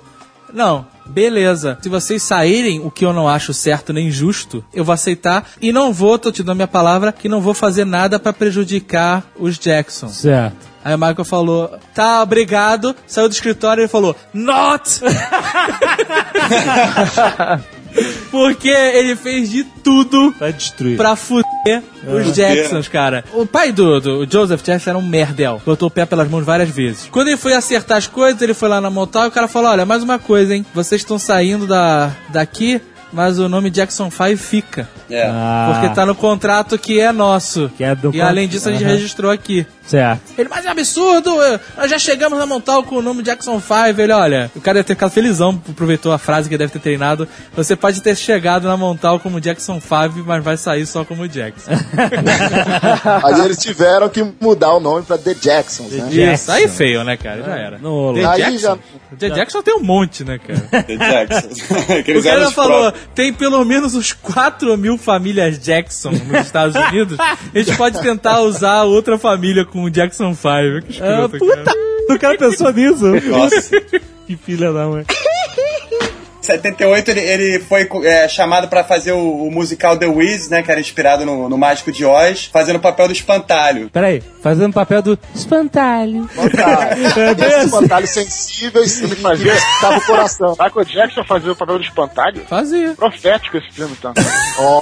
Speaker 7: Não, beleza. Se vocês saírem, o que eu não acho certo nem justo, eu vou aceitar e não vou, tô te dando minha palavra, que não vou fazer nada pra prejudicar os Jackson.
Speaker 1: Certo.
Speaker 7: Aí o Michael falou, tá, obrigado. Saiu do escritório e falou, not! Porque ele fez de tudo
Speaker 1: Vai destruir.
Speaker 7: pra fuder os Jacksons, cara. O pai do, do Joseph Jackson era um merdel. Botou o pé pelas mãos várias vezes. Quando ele foi acertar as coisas, ele foi lá na Motown e o cara falou: Olha, mais uma coisa, hein? Vocês estão saindo da, daqui. mas o nome Jackson 5 fica.
Speaker 5: É.
Speaker 1: Ah,
Speaker 7: Porque tá no contrato que é nosso.
Speaker 1: Que é do
Speaker 7: e além disso, a gente registrou aqui.
Speaker 1: Certo.
Speaker 7: Ele, mas é absurdo, eh, nós já chegamos na Montal com o nome Jackson 5. Ele, olha, o cara deve ter ficado felizão, aproveitou a frase que deve ter treinado. Você pode ter chegado na Montal como Jackson 5, mas vai sair só como Jackson.
Speaker 6: Aí eles tiveram que mudar o nome pra The Jacksons, né?
Speaker 7: Isso, aí feio, né, cara? Já era.
Speaker 1: No,
Speaker 7: The
Speaker 6: Aí
Speaker 7: Jackson?
Speaker 6: já-
Speaker 7: The Jackson tem um monte, né, cara?
Speaker 5: The Jacksons. Que
Speaker 7: O cara falou,
Speaker 5: próprios.
Speaker 7: tem pelo menos uns 4 mil famílias Jackson nos Estados Unidos. A gente pode tentar usar outra família com o Jackson 5. Que
Speaker 1: Ah,
Speaker 7: escroto,
Speaker 1: puta,
Speaker 7: cara.
Speaker 1: o cara pensou nisso.
Speaker 5: Nossa.
Speaker 1: que filha da mãe.
Speaker 5: 78 ele, ele foi é, chamado pra fazer o, o musical The Wiz, né? Que era inspirado no, no Mágico de Oz, fazendo o papel do espantalho.
Speaker 1: Peraí, fazendo papel do espantalho. É bem assim.
Speaker 6: espantalhos sensíveis que fazia estava o coração.
Speaker 4: Michael Jackson fazia o papel do espantalho?
Speaker 7: Fazia.
Speaker 4: Profético esse filme, então.
Speaker 6: Ó,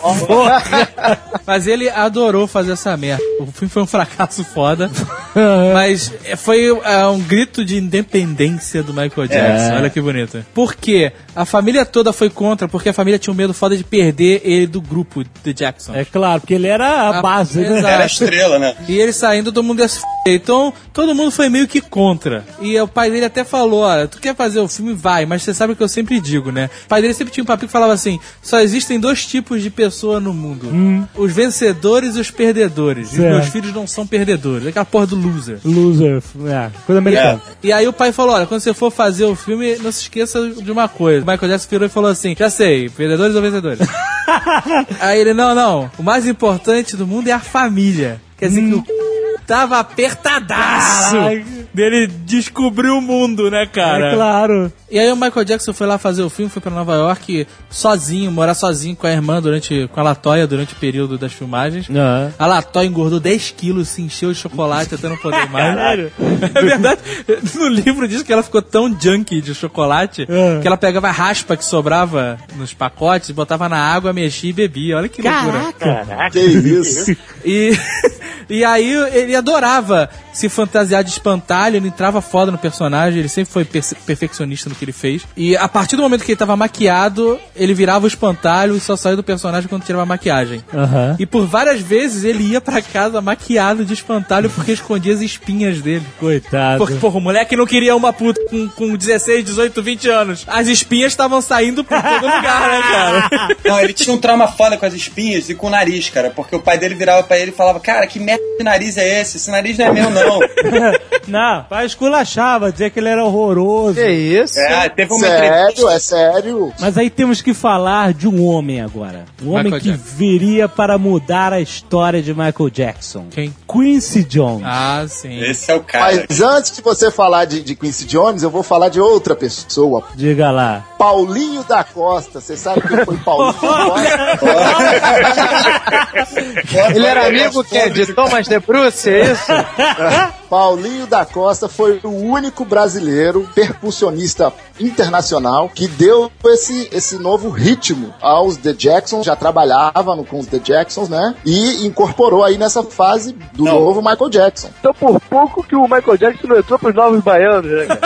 Speaker 7: Mas ele adorou fazer essa merda. O filme foi um fracasso foda. mas foi é, um grito de independência do Michael Jackson.
Speaker 1: É.
Speaker 7: Olha que bonito. Por quê? A família toda foi contra, porque a família tinha um medo foda de perder ele do grupo de Jackson.
Speaker 1: É claro, porque ele era a
Speaker 7: Ah,
Speaker 1: base, né?
Speaker 7: exato.
Speaker 5: Era a estrela, né?
Speaker 7: E ele saindo, todo mundo ia se f... Então, todo mundo foi meio que contra. E o pai dele até falou: Olha, tu quer fazer o filme? Vai, mas você sabe o que eu sempre digo, né? O pai dele sempre tinha um papinho que falava assim: só existem dois tipos de pessoa no mundo: os vencedores e os perdedores. E os
Speaker 1: Certo.
Speaker 7: meus filhos não são perdedores. É aquela porra do loser.
Speaker 1: Loser, é, coisa americana.
Speaker 7: E aí o pai falou: olha, quando você for fazer o filme, não se esqueça de uma coisa. O Michael Jackson virou e falou assim: já sei, perdedores ou vencedores? aí ele, não, não. O mais importante do mundo é a família. Quer dizer que o tava apertadaço.
Speaker 1: Caralho.
Speaker 7: Ele descobriu o mundo, né, cara?
Speaker 1: É claro.
Speaker 7: E aí o Michael Jackson foi lá fazer o filme, foi pra Nova York sozinho, morar sozinho com a irmã durante, com a Latoya durante o período das filmagens.
Speaker 1: Aham.
Speaker 7: A Latoya engordou 10 quilos, se encheu de chocolate até não poder mais.
Speaker 1: Caralho.
Speaker 7: É verdade, no livro diz que ela ficou tão junkie de chocolate
Speaker 1: É.
Speaker 7: que ela pegava a raspa que sobrava nos pacotes, botava na água, mexia e bebia. Olha que loucura.
Speaker 6: que isso.
Speaker 7: E, e aí ele adorava se fantasiar de espantalho, ele entrava foda no personagem, ele sempre foi perce- perfeccionista no que ele fez. E a partir do momento que ele tava maquiado, ele virava o espantalho e só saía do personagem quando tirava a maquiagem.
Speaker 1: Aham.
Speaker 7: E por várias vezes ele ia pra casa maquiado de espantalho porque escondia as espinhas dele.
Speaker 1: Coitado.
Speaker 7: Porque, porra, o moleque não queria uma puta com, com 16, 18, 20 anos. As espinhas estavam saindo por todo lugar, né, cara?
Speaker 5: Não, ele tinha um trauma foda com as espinhas e com o nariz, cara. Porque o pai dele virava pra ele e falava: Cara, que merda de nariz é esse? Esse nariz não é meu, não.
Speaker 1: Não, pai esculachava, dizia que ele era horroroso.
Speaker 2: Que isso?
Speaker 5: É, teve uma entrevista.
Speaker 6: Sério, é sério.
Speaker 1: Mas aí temos que falar de um homem agora. Um homem
Speaker 7: Michael
Speaker 1: que
Speaker 7: Jackson.
Speaker 1: viria para mudar a história de Michael Jackson.
Speaker 7: Quem?
Speaker 1: Quincy Jones.
Speaker 7: Ah, sim.
Speaker 5: Esse é o cara.
Speaker 6: Mas antes de você falar de, de Quincy Jones, eu vou falar de outra pessoa.
Speaker 1: Diga lá.
Speaker 6: Paulinho da Costa. Você sabe quem foi Paulinho da Costa?
Speaker 2: Ele era amigo quê? de Thomas de Bruce, é isso?
Speaker 6: Paulinho da Costa foi o único brasileiro percussionista internacional que deu esse, esse novo ritmo aos The Jacksons. Já trabalhava no, com os The Jacksons, né? E incorporou aí nessa fase do
Speaker 5: Não.
Speaker 6: novo Michael Jackson.
Speaker 3: Então, por pouco que o Michael Jackson não entrou pros Novos Baianos, né, cara?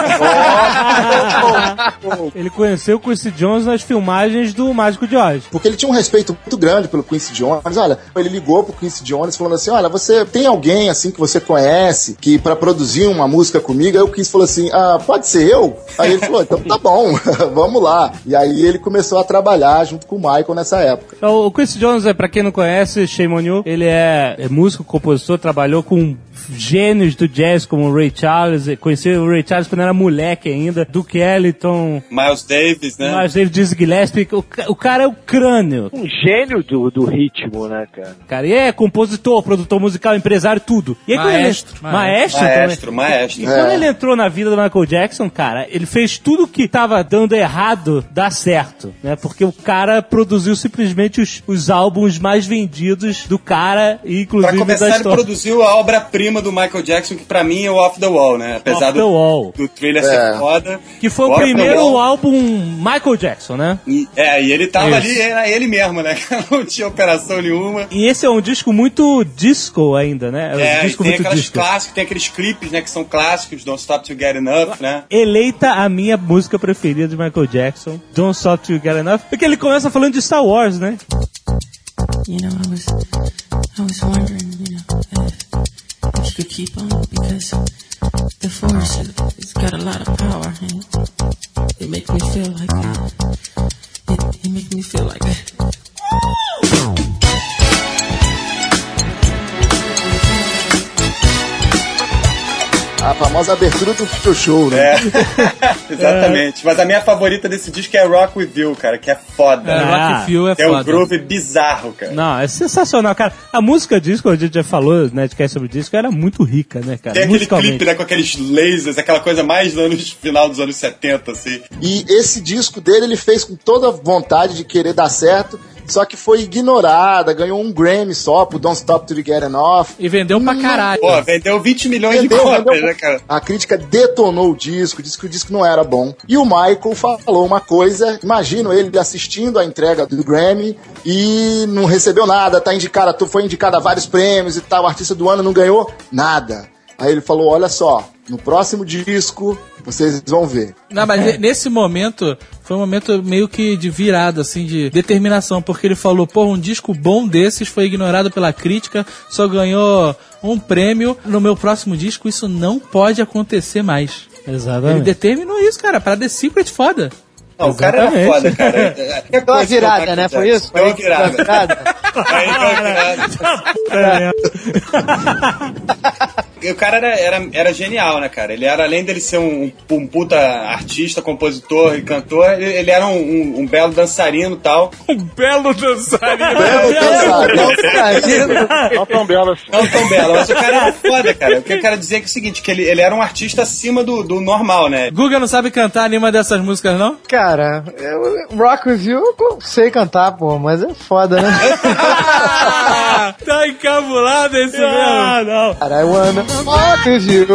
Speaker 1: Ele conheceu o Quincy Jones nas filmagens do Mágico de Oz.
Speaker 6: Porque ele tinha um respeito muito grande pelo Quincy Jones. Olha, ele ligou pro Quincy Jones falando assim: Olha, você tem alguém assim que você conhece que para produzir uma música comigo? Aí o Quincy falou assim: Ah, pode ser eu? Aí ele falou: Então tá bom, vamos lá. E aí ele começou a trabalhar junto com o Michael nessa época.
Speaker 1: Então, o Quincy Jones, é, pra quem não conhece, Shame on You, ele é, é músico, compositor, trabalhou com gênios do jazz como o Ray Charles, conheceu o Ray Charles quando era moleque ainda, Duke Ellington,
Speaker 5: Miles Davis, né?
Speaker 1: mas David Dizzy Gillespie, o, o cara é o crânio,
Speaker 3: Um gênio do, do ritmo, né, cara?
Speaker 1: cara, e é compositor, produtor musical, empresário, tudo. E aí, quando ele-
Speaker 7: Maestro,
Speaker 1: maestro,
Speaker 5: Maestro,
Speaker 1: também.
Speaker 5: maestro.
Speaker 1: E quando ele entrou na vida do Michael Jackson, cara, ele fez tudo que tava dando errado dar certo, né? Porque o cara produziu simplesmente os, os álbuns mais vendidos do cara, e
Speaker 5: Pra
Speaker 1: inclusive da
Speaker 5: começar, ele produziu a obra-prima obra-prima do Michael Jackson, que pra mim é o Off the Wall, né? Apesar
Speaker 1: Off
Speaker 5: do,
Speaker 1: the Wall.
Speaker 5: do thriller
Speaker 6: É.
Speaker 5: ser foda.
Speaker 1: Que foi o primeiro álbum Michael Jackson, né?
Speaker 5: E- é, e ele tava
Speaker 1: Isso.
Speaker 5: ali, era ele mesmo, né? Não tinha operação nenhuma.
Speaker 1: E esse é um disco muito disco ainda, né? um
Speaker 5: É, e
Speaker 1: disco
Speaker 5: tem
Speaker 1: muito
Speaker 5: aquelas
Speaker 1: disco.
Speaker 5: clássicos, tem aqueles clipes, né, que são clássicos, Don't Stop To Get Enough, né?
Speaker 1: Eleita a minha música preferida de Michael Jackson, Don't Stop You Get Enough, porque ele começa falando de Star Wars, né?
Speaker 13: You know, I was, I was wondering, you know, if you keep on because the force it, it's got a lot of power and it makes me feel like it, it makes me feel like
Speaker 6: famosa abertura do Future Show, né?
Speaker 5: É, exatamente. Mas a minha favorita desse disco é Rock With You, cara, que é foda.
Speaker 1: É, Rock With You é
Speaker 5: é um
Speaker 1: foda.
Speaker 5: groove bizarro, cara.
Speaker 1: Não, é sensacional, cara. A música disco, a gente já falou, né, de que é sobre disco, era muito rica, né, cara?
Speaker 5: Tem aquele clipe, né, com aqueles lasers, aquela coisa mais anos, final dos anos 70, assim.
Speaker 6: E esse disco dele ele fez com toda vontade de querer dar certo, só que foi ignorada, ganhou um Grammy só pro Don't Stop You Get Enough.
Speaker 7: E vendeu pra caralho.
Speaker 5: Pô, vendeu 20 milhões
Speaker 6: Vendeu,
Speaker 5: de cópias,
Speaker 6: vendeu.
Speaker 5: né, cara?
Speaker 6: A crítica detonou o disco, disse que o disco não era bom. E o Michael falou uma coisa, imagino ele assistindo a entrega do Grammy e não recebeu nada, tá indicado, foi indicado a vários prêmios e tal, o artista do ano não ganhou nada. Aí ele falou: olha só, no próximo disco vocês vão ver.
Speaker 7: Não, mas ne- nesse momento foi um momento meio que de virada, assim, de determinação, porque ele falou, pô, um disco bom desses foi ignorado pela crítica, só ganhou um prêmio. No meu próximo disco isso não pode acontecer mais. Ele
Speaker 1: Exatamente.
Speaker 7: determinou isso, cara, pra The Secret foda.
Speaker 5: Não, o cara era foda, cara.
Speaker 2: Deu uma virada, né? Foi isso?
Speaker 5: Deu uma
Speaker 2: Foi uma
Speaker 5: virada. deu uma virada. O cara era, era, era genial, né, cara? Ele era, além dele ser um, um puta artista, compositor e cantor, ele, ele era um, um- um belo dançarino e tal.
Speaker 7: Um belo dançarino.
Speaker 6: Belo dançarino.
Speaker 4: Não tão belo assim.
Speaker 5: Não tão belo, mas o cara era foda, cara. O que eu quero dizer é, que é o seguinte, que ele, ele era um artista acima do, do normal, né?
Speaker 7: Guga não sabe cantar nenhuma dessas músicas, não?
Speaker 2: Cara, eu, Rock With You eu sei cantar, pô, mas é foda, né?
Speaker 7: tá encabulado esse
Speaker 1: Ah,
Speaker 7: mesmo.
Speaker 1: não.
Speaker 2: Cara, I wanna rock with you.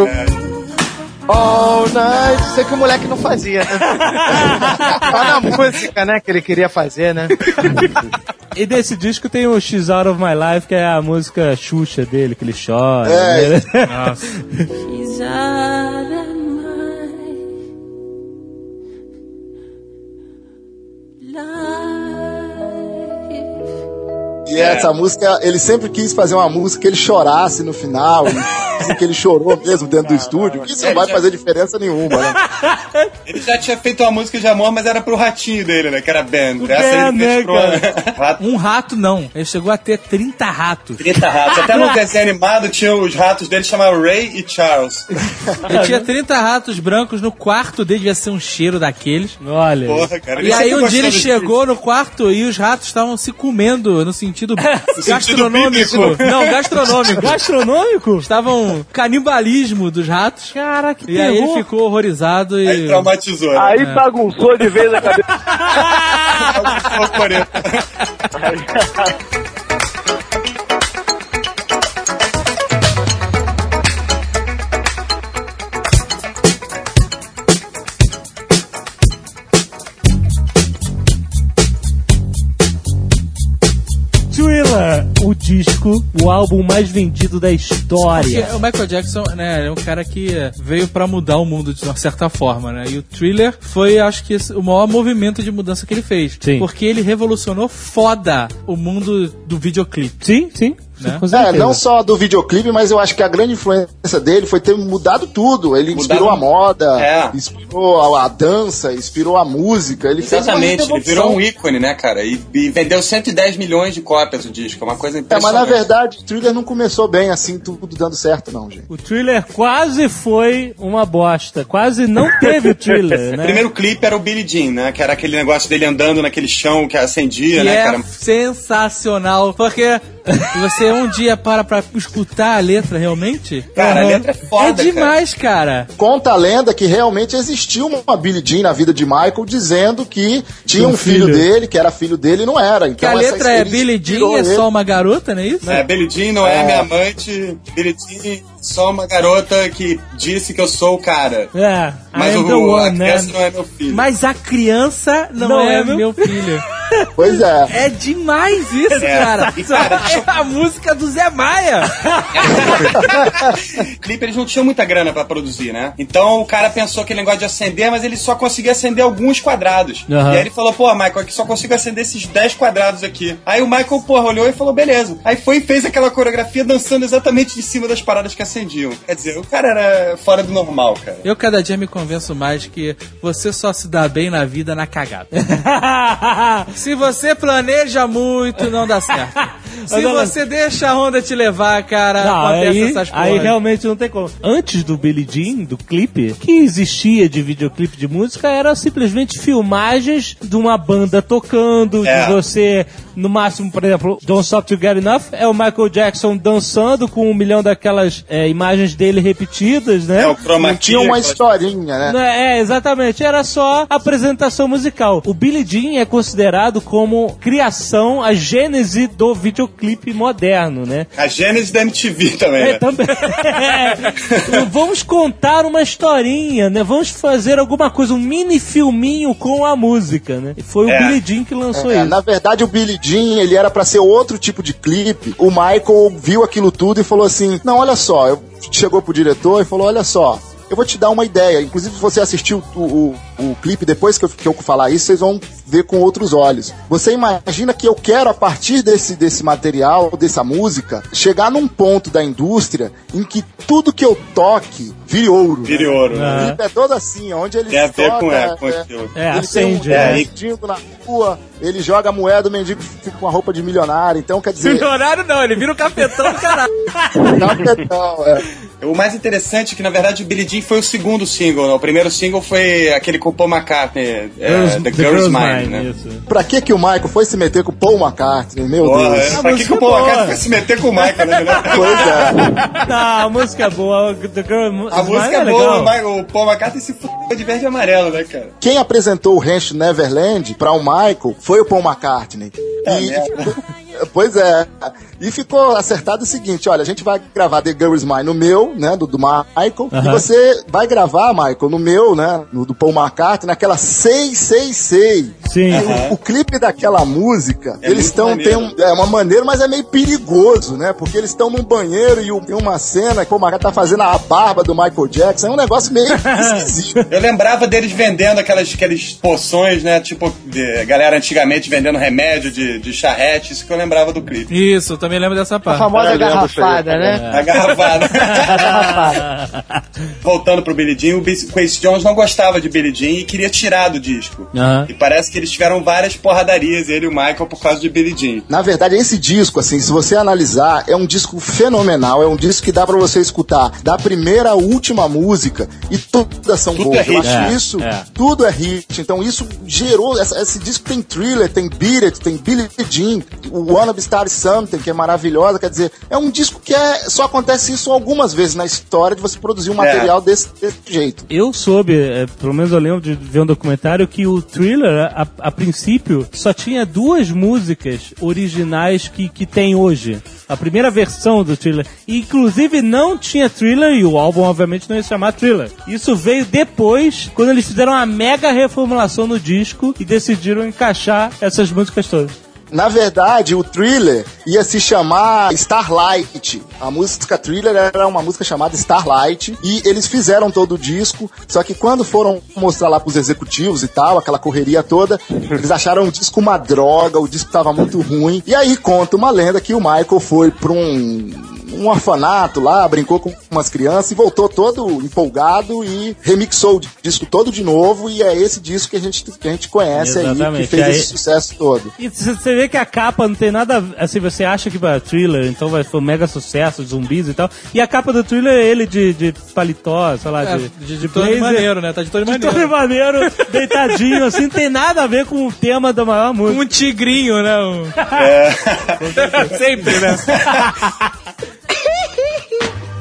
Speaker 2: All night. Sei que o moleque não fazia, né? Só na música, né? Que ele queria fazer, né?
Speaker 1: E desse disco tem o She's Out of My Life, que é a música Xuxa dele, que ele chora.
Speaker 6: É.
Speaker 1: né?
Speaker 7: Nossa.
Speaker 13: She's out
Speaker 6: E essa música, ele sempre quis fazer uma música que ele chorasse no final, e dizem que ele chorou mesmo dentro do estúdio, que isso não vai fazer diferença nenhuma, né?
Speaker 5: Ele já tinha feito uma música de amor, mas era pro ratinho dele, né? Que era Ben. Essa
Speaker 1: Ben,
Speaker 5: ele fez
Speaker 1: né,
Speaker 5: pro rato.
Speaker 7: Um rato não. Ele chegou a ter 30 ratos.
Speaker 5: 30 ratos. Até no desenho animado tinha os ratos dele chamavam Ray e Charles.
Speaker 7: Ele tinha 30 ratos brancos no quarto dele, devia ser um cheiro daqueles.
Speaker 1: Olha.
Speaker 5: Porra, cara.
Speaker 7: E aí um dia ele chegou no quarto e os ratos estavam se comendo no sentido gastronômico.
Speaker 5: bíblico.
Speaker 7: Não, gastronômico.
Speaker 1: Gastronômico?
Speaker 7: Estavam canibalismo dos ratos.
Speaker 1: Caraca, que
Speaker 7: E aí ele
Speaker 1: terror.
Speaker 7: ficou horrorizado e.
Speaker 5: Aí traumatizou. né?
Speaker 3: Aí bagunçou de vez a cabeça.
Speaker 1: o disco, o álbum mais vendido da
Speaker 7: Porque
Speaker 1: história.
Speaker 7: o Michael Jackson, né, é um cara que veio pra mudar o mundo de uma certa forma, né? E o Thriller foi, acho que, o maior movimento de mudança que ele fez.
Speaker 1: Sim.
Speaker 7: Porque ele revolucionou foda o mundo do videoclipe.
Speaker 1: Sim, sim.
Speaker 7: Né?
Speaker 6: É, não só do videoclipe, mas eu acho que a grande influência dele foi ter mudado tudo. Ele inspirou
Speaker 5: Mudado-
Speaker 6: a moda,
Speaker 5: É.
Speaker 6: inspirou a, a dança, inspirou a música. Ele
Speaker 5: Exatamente, ele virou um ícone, né, cara? E, e vendeu 110 milhões de cópias o disco, é uma coisa
Speaker 6: É, mas
Speaker 5: impressionante.
Speaker 6: na verdade, o Thriller não começou bem assim, tudo dando certo, não, gente.
Speaker 1: O Thriller quase foi uma bosta. Quase não teve o Thriller,
Speaker 5: O
Speaker 1: né?
Speaker 5: primeiro clipe era o Billie Jean, né? Que era aquele negócio dele andando naquele chão que acendia,
Speaker 7: Que
Speaker 5: né,
Speaker 7: é
Speaker 5: cara?
Speaker 7: sensacional, porque você um dia para pra escutar a letra realmente,
Speaker 5: Cara, a
Speaker 7: Aham.
Speaker 5: letra é foda,
Speaker 7: É demais, cara.
Speaker 6: Conta a lenda que realmente existiu uma Billie Jean na vida de Michael dizendo que tinha um filho,
Speaker 1: filho.
Speaker 6: dele, que era filho dele e não era.
Speaker 7: Que
Speaker 6: Então
Speaker 7: a
Speaker 6: essa-
Speaker 7: letra é Billie Jean, é só uma garota, não é isso?
Speaker 5: É, Billie Jean não é, minha amante. Billie Jean só uma garota que disse que eu sou o cara.
Speaker 1: É,
Speaker 5: Mas o,
Speaker 1: the
Speaker 5: a
Speaker 1: one, né?
Speaker 5: criança não é meu filho.
Speaker 7: Mas a criança não,
Speaker 1: Não
Speaker 7: é,
Speaker 1: é meu
Speaker 7: meu filho.
Speaker 6: Pois é.
Speaker 7: É demais isso,
Speaker 5: É.
Speaker 7: cara.
Speaker 5: E, cara,
Speaker 7: é a música do Zé Maia.
Speaker 5: clipe eles não tinham muita grana pra produzir, né? Então o cara pensou aquele negócio de acender, mas ele só conseguia acender alguns quadrados.
Speaker 1: Aham.
Speaker 5: E aí ele falou, pô, Michael, aqui só consigo acender esses 10 quadrados aqui. Aí o Michael, porra, olhou e falou, beleza. Aí foi e fez aquela coreografia dançando exatamente de cima das paradas que acendiam. Quer dizer, o cara era fora do normal, cara.
Speaker 7: Eu cada dia me convenço mais que você só se dá bem na vida na cagada. Se você planeja muito, não dá certo. Se você deixa a onda te levar, cara,
Speaker 1: Não,
Speaker 7: acontece
Speaker 1: aí,
Speaker 7: essas
Speaker 1: aí
Speaker 7: porras.
Speaker 1: realmente não tem como. Antes do Billie Jean, do clipe, o que existia de videoclipe de música era simplesmente filmagens de uma banda tocando,
Speaker 5: É.
Speaker 1: de você, no máximo, por exemplo, Don't Stop To Get Enough, é o Michael Jackson dançando com um milhão daquelas é, imagens dele repetidas, né?
Speaker 5: É o
Speaker 6: tinha uma historinha, né?
Speaker 1: Não É, é, exatamente. Era só apresentação musical. O Billie Jean é considerado como criação, a gênese do videoclipe moderno, né?
Speaker 5: A gênese da MTV também,
Speaker 1: É,
Speaker 5: né?
Speaker 1: também. Vamos contar uma historinha, né? Vamos fazer alguma coisa, um mini filminho com a música, né? E foi
Speaker 5: É.
Speaker 1: o Billie Jean que lançou
Speaker 6: É,
Speaker 1: isso.
Speaker 6: na verdade, o Billie Jean, ele era pra ser outro tipo de clipe. O Michael viu aquilo tudo e falou assim: Não, olha só. Chegou pro diretor e falou: Olha só. Eu vou te dar uma ideia. Inclusive, você assistiu o, o, o clipe, depois que eu, que eu falar isso, vocês vão ver com outros olhos. Você imagina que eu quero, a partir desse, desse material, dessa música, chegar num ponto da indústria em que tudo que eu toque vire ouro. né?
Speaker 5: Vire ouro,
Speaker 6: O
Speaker 5: né?
Speaker 6: clipe é todo assim, onde ele
Speaker 5: Tem a ver com, é, com
Speaker 6: é.
Speaker 1: É,
Speaker 6: ele
Speaker 1: acende,
Speaker 6: tem um
Speaker 5: né?
Speaker 6: mendigo na rua, ele joga a moeda, o mendigo fica com a roupa de milionário. Então, quer dizer,
Speaker 7: Milionário não, ele vira o capetão do caralho.
Speaker 6: capetão, é.
Speaker 5: O mais interessante é que, na verdade, o Billie Jean foi o segundo single, né? O primeiro single foi aquele com o Paul McCartney, é,
Speaker 1: Girls-
Speaker 5: The, Girl's Mine, né?
Speaker 1: isso.
Speaker 6: Pra que que o Michael foi se meter com o Paul McCartney? Meu
Speaker 5: Porra,
Speaker 6: Deus.
Speaker 5: é, pra que, que o
Speaker 1: é
Speaker 5: Paul
Speaker 1: boa.
Speaker 5: McCartney foi se meter com o Michael, né?
Speaker 6: Pois é.
Speaker 1: Não, a música é boa. The Girl,
Speaker 5: A música é boa, o Michael- o Paul McCartney se fudeu de verde e amarelo, né, cara?
Speaker 6: Quem apresentou o Ranch Neverland pra o Michael foi o Paul McCartney.
Speaker 5: É
Speaker 6: E-
Speaker 5: mesmo?
Speaker 6: Pois é. E ficou acertado o seguinte: olha, a gente vai gravar The Girl Is Mine no meu, né? Do, do Michael. E
Speaker 1: Aham.
Speaker 6: você vai gravar, Michael, no meu, né? No do Paul McCartney, naquela 666.
Speaker 1: Sim.
Speaker 6: E o, o clipe daquela música,
Speaker 5: É
Speaker 6: eles estão. Tem um, é uma maneira, mas é meio perigoso, né? Porque eles estão num banheiro e tem uma cena que o McCartney tá fazendo a barba do Michael Jackson. É um negócio meio esquisito.
Speaker 5: Eu lembrava deles vendendo aquelas, aquelas poções, né? Tipo, de galera antigamente vendendo remédio de, de charrete, isso que eu lembrava do clipe.
Speaker 7: Isso, eu também lembro dessa
Speaker 2: A
Speaker 7: parte.
Speaker 2: famosa
Speaker 4: Eu lembro disso aí.
Speaker 2: garrafada, né?
Speaker 5: A garrafada. Voltando pro Billie Jean, o Quincy Jones não gostava de Billie Jean e queria tirar do disco. E parece que eles tiveram várias porradarias, ele e o Michael, por causa de Billie Jean.
Speaker 6: Na verdade, esse disco, assim, se você analisar, é um disco fenomenal. É um disco que dá pra você escutar da primeira à última música e todas são
Speaker 5: Tudo
Speaker 6: boas.
Speaker 5: é
Speaker 6: Eu
Speaker 5: hit.
Speaker 6: acho
Speaker 1: É,
Speaker 6: isso,
Speaker 1: é.
Speaker 6: tudo é hit. Então isso gerou. essa- esse disco tem thriller, tem Beat It, tem Billie Jean, o Wanna Star Something, que é maravilhosa. Quer dizer, é um disco que é, só acontece isso algumas vezes na história de você produzir um material desse, desse jeito.
Speaker 1: Eu soube, é, pelo menos eu lembro de ver um documentário, que o Thriller, a, a princípio, só tinha duas músicas originais que, que tem hoje. A primeira versão do Thriller. E, inclusive, não tinha Thriller e o álbum, obviamente, não ia se chamar Thriller. Isso veio depois, quando eles fizeram uma mega reformulação no disco e decidiram encaixar essas músicas todas.
Speaker 6: Na verdade, o thriller ia se chamar Starlight. A música thriller era uma música chamada Starlight. E eles fizeram todo o disco. Só que quando foram mostrar lá pros executivos e tal, aquela correria toda, eles acharam o disco uma droga, o disco tava muito ruim. E aí conta uma lenda que o Michael foi pra um um orfanato lá, brincou com umas crianças e voltou todo empolgado e remixou o disco todo de novo. E é esse disco que a gente, que a gente conhece aí,
Speaker 1: Exatamente.
Speaker 6: que fez
Speaker 1: Aí-
Speaker 6: esse sucesso todo.
Speaker 1: E você vê que a capa não tem nada. a- Assim, você acha que vai thriller, então vai foi um mega sucesso, zumbis e tal. E a capa do thriller é ele de, de paletó, sei lá,
Speaker 7: É,
Speaker 1: de,
Speaker 7: de, de Tony maneiro, né? Tá de Tony
Speaker 1: De
Speaker 7: maneiro.
Speaker 1: Tony maneiro, deitadinho, assim, não tem nada a ver com o tema da maior música.
Speaker 7: Um tigrinho, né? Um...
Speaker 1: Sempre, né?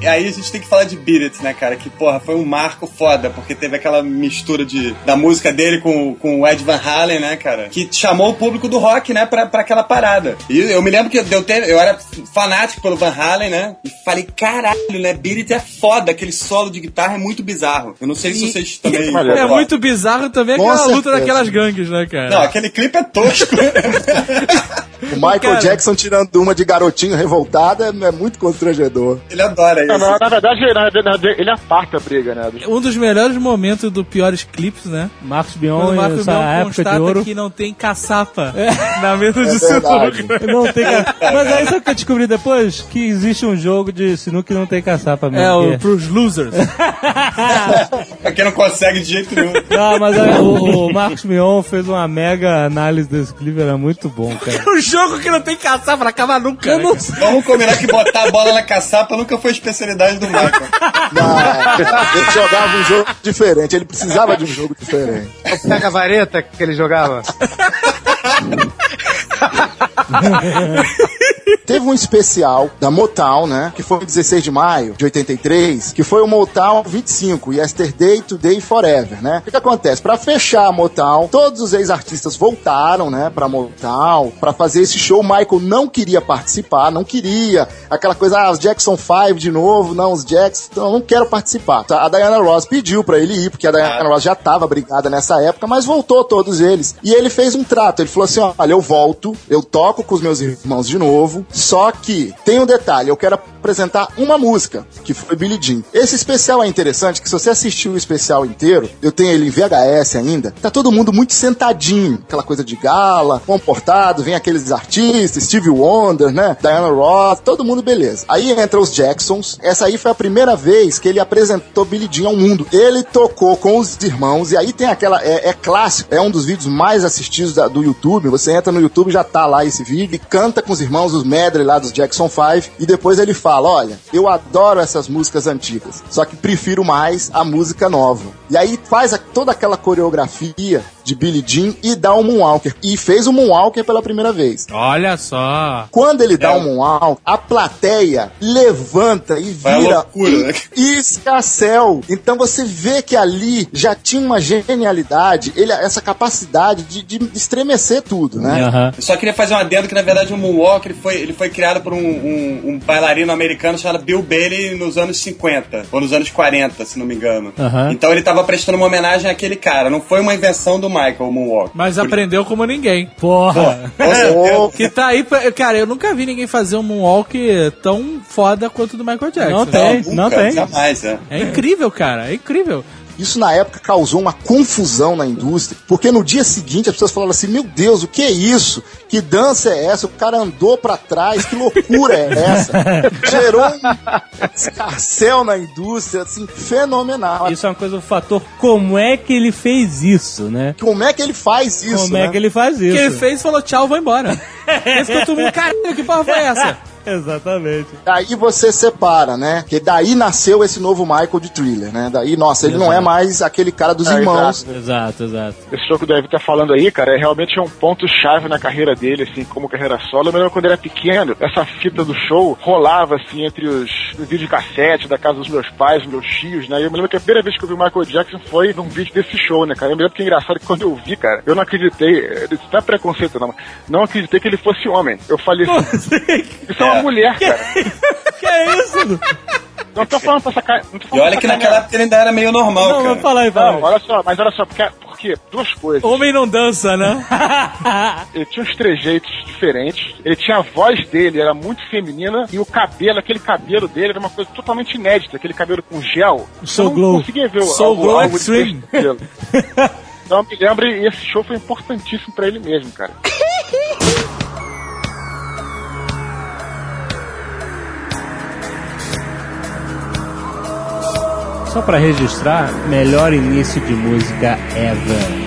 Speaker 5: E aí a gente tem que falar de Beat It, né, cara? Que, porra, foi um marco foda, porque teve aquela mistura de, da música dele com, com o Ed Van Halen, né, cara? Que chamou o público do rock, né, pra, pra aquela parada. E eu me lembro que eu, ter, eu era fanático pelo Van Halen, né? E falei, caralho, né? Beat It é foda, aquele solo de guitarra é muito bizarro. Eu não sei se vocês também...
Speaker 7: É muito bizarro também
Speaker 6: Com
Speaker 7: aquela luta daquelas gangues, né, cara?
Speaker 5: Não, aquele clipe é tosco.
Speaker 6: O Michael
Speaker 7: Cara.
Speaker 6: Jackson tirando uma de garotinho revoltada é muito constrangedor.
Speaker 5: Ele adora
Speaker 4: Não, na, verdade, na verdade, ele aparta a briga, né?
Speaker 7: Um dos melhores momentos do Piores Clipes, né?
Speaker 1: Marcos Bion,
Speaker 7: Marcos
Speaker 1: essa
Speaker 7: Bion
Speaker 1: época de
Speaker 7: constata
Speaker 1: ouro.
Speaker 7: que não tem caçapa na mesa de
Speaker 6: verdade.
Speaker 7: sinuca.
Speaker 1: Não tem ca... Mas aí sabe o que eu descobri depois? Que existe um jogo de sinuca que não tem caçapa mesmo.
Speaker 7: É, o,
Speaker 1: que-
Speaker 7: pros losers.
Speaker 5: Pra quem não consegue de jeito nenhum.
Speaker 1: Não, mas aí, o, o Marcos Mion fez uma mega análise desse clipe, era muito bom, cara.
Speaker 7: um jogo que não tem caçapa, acaba nunca.
Speaker 1: Eu
Speaker 7: né?
Speaker 5: Vamos combinar que botar a bola na caçapa nunca foi especialidade do Michael.
Speaker 6: Não, ele jogava um jogo diferente, ele precisava de um jogo diferente.
Speaker 2: Pega a vareta que ele jogava.
Speaker 6: Teve um especial da Motown, né? Que foi em 16 de maio de 83, que foi o Motown 25, Yesterday, Today Forever, né? O que, que acontece? Pra fechar a Motown, todos os ex-artistas voltaram, né? Pra Motown, pra fazer esse show. O Michael não queria participar, não queria. Aquela coisa, ah, os Jackson 5 de novo, não, os Jackson, então, não quero participar. A Diana Ross pediu pra ele ir, porque a Diana Ross já tava brigada nessa época, mas voltou todos eles. E ele fez um trato, ele falou assim, olha, eu volto, eu toco com os meus irmãos de novo, só que tem um detalhe, eu quero apresentar uma música, que foi Billie Jean. Esse especial é interessante, que se você assistiu o especial inteiro, eu tenho ele em VHS ainda, tá todo mundo muito sentadinho, aquela coisa de gala, comportado, vem aqueles artistas, Stevie Wonder, né, Diana Ross, todo mundo beleza. Aí entra os Jacksons, essa aí foi a primeira vez que ele apresentou Billie Jean ao mundo. Ele tocou com os irmãos, e aí tem aquela, é, é clássico, é um dos vídeos mais assistidos da- do YouTube, você entra no YouTube, já tá lá esse vídeo, e canta com os irmãos os medley lá dos Jackson 5, e depois ele fala, olha, eu adoro essas músicas antigas, só que prefiro mais a música nova. E aí faz a- toda aquela coreografia de Billie Jean e dá um Moonwalker. E fez o Moonwalker pela primeira vez.
Speaker 7: Olha só.
Speaker 6: Quando ele dá um Moonwalker, a plateia levanta e vira
Speaker 5: loucura,
Speaker 6: um
Speaker 5: né?
Speaker 6: escacel. Então você vê que ali já tinha uma genialidade, ele, essa capacidade de, de estremecer tudo, né?
Speaker 1: Aham.
Speaker 5: Eu só queria fazer um adendo que, na verdade, o Moonwalk ele foi, ele foi criado por um, um- um bailarino americano chamado Bill Bailey nos anos 50, ou nos anos 40, se não me engano. Então ele tava prestando uma homenagem àquele cara. Não foi uma invenção do Michael, o Moonwalk.
Speaker 7: Mas aprendeu como ninguém.
Speaker 1: Porra.
Speaker 5: Com certeza.
Speaker 7: Que tá aí, pra- cara, eu nunca vi ninguém fazer um moonwalk tão foda quanto o do Michael Jackson.
Speaker 1: Não tem.
Speaker 5: nunca,
Speaker 1: não tem.
Speaker 5: Jamais, é.
Speaker 7: É incrível, cara, é incrível.
Speaker 6: Isso na época causou uma confusão na indústria, porque no dia seguinte as pessoas falaram assim: Meu Deus, o que é isso? Que dança é essa? O cara andou pra trás, que loucura é essa? Gerou um escarcel na indústria, assim, fenomenal.
Speaker 1: Isso é uma coisa, o fator como é que ele fez isso, né?
Speaker 6: Como é que ele faz isso?
Speaker 1: como
Speaker 6: né?
Speaker 1: é que ele faz isso?
Speaker 7: Que ele fez e falou tchau, vou embora. Esse que eu tomei, caralho, que porra foi essa?
Speaker 1: Exatamente.
Speaker 6: Daí você separa, né? Que daí nasceu esse novo Michael de Thriller, né? Daí, nossa, ele não é mais aquele cara dos
Speaker 4: Ah,
Speaker 6: irmãos.
Speaker 1: Exato, exato.
Speaker 4: Esse show que o David tá falando aí, cara, é realmente um ponto-chave na carreira dele, assim, como carreira solo. Eu me lembro quando ele era pequeno, essa fita do show rolava, assim, entre os videocassete da casa dos meus pais, meus tios, né? E eu me lembro que a primeira vez que eu vi o Michael Jackson foi num vídeo desse show, né, cara? Eu me lembro que é engraçado que quando eu vi, cara, eu não acreditei, eh, isso não é preconceito, não, não acreditei que ele fosse homem. Eu falei assim, isso é uma mulher, cara.
Speaker 1: que é isso?
Speaker 4: Não tô falando pra sacar. Não
Speaker 5: E olha
Speaker 4: pra
Speaker 5: que naquela época ele ainda era meio normal,
Speaker 1: Não,
Speaker 5: cara.
Speaker 1: vamos falar aí, fala
Speaker 4: Não, olha só, mas olha só, porque, porque duas coisas.
Speaker 7: Homem não dança, né?
Speaker 4: Ele tinha uns trejeitos diferentes. Ele tinha a voz dele, era muito feminina. E o cabelo, aquele cabelo dele era uma coisa totalmente inédita. Aquele cabelo com gel.
Speaker 1: Soul
Speaker 4: não
Speaker 1: Glow.
Speaker 4: conseguia ver
Speaker 7: Soul
Speaker 4: algo,
Speaker 7: Glow
Speaker 4: algo
Speaker 7: Extreme.
Speaker 4: Então eu me lembro, e esse show foi importantíssimo pra ele mesmo, cara.
Speaker 1: Só pra registrar, melhor início de música ever.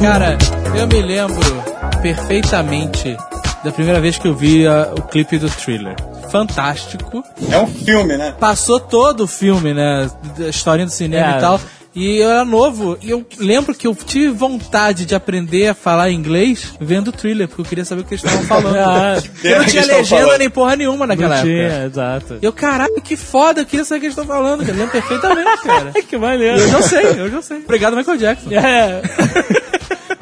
Speaker 7: Cara, eu me lembro perfeitamente da primeira vez que eu vi a- o clipe do Thriller. Fantástico.
Speaker 5: É um filme, né?
Speaker 7: Passou todo o filme, né? Da historinha do cinema
Speaker 1: É.
Speaker 7: e tal. E eu era novo, e eu lembro que eu tive vontade de aprender a falar inglês vendo o thriller, porque eu queria saber o que eles estavam falando.
Speaker 1: Ah,
Speaker 7: Porque não
Speaker 5: que
Speaker 7: tinha legenda
Speaker 5: falando.
Speaker 7: nem porra nenhuma naquela
Speaker 1: Não
Speaker 7: época.
Speaker 1: tinha, exato.
Speaker 7: Eu, caralho, que foda, eu queria saber o que eles estão falando. Eu lembro perfeitamente, cara.
Speaker 1: que maneiro.
Speaker 7: Eu já sei, eu já sei. Obrigado, Michael Jackson.
Speaker 1: É.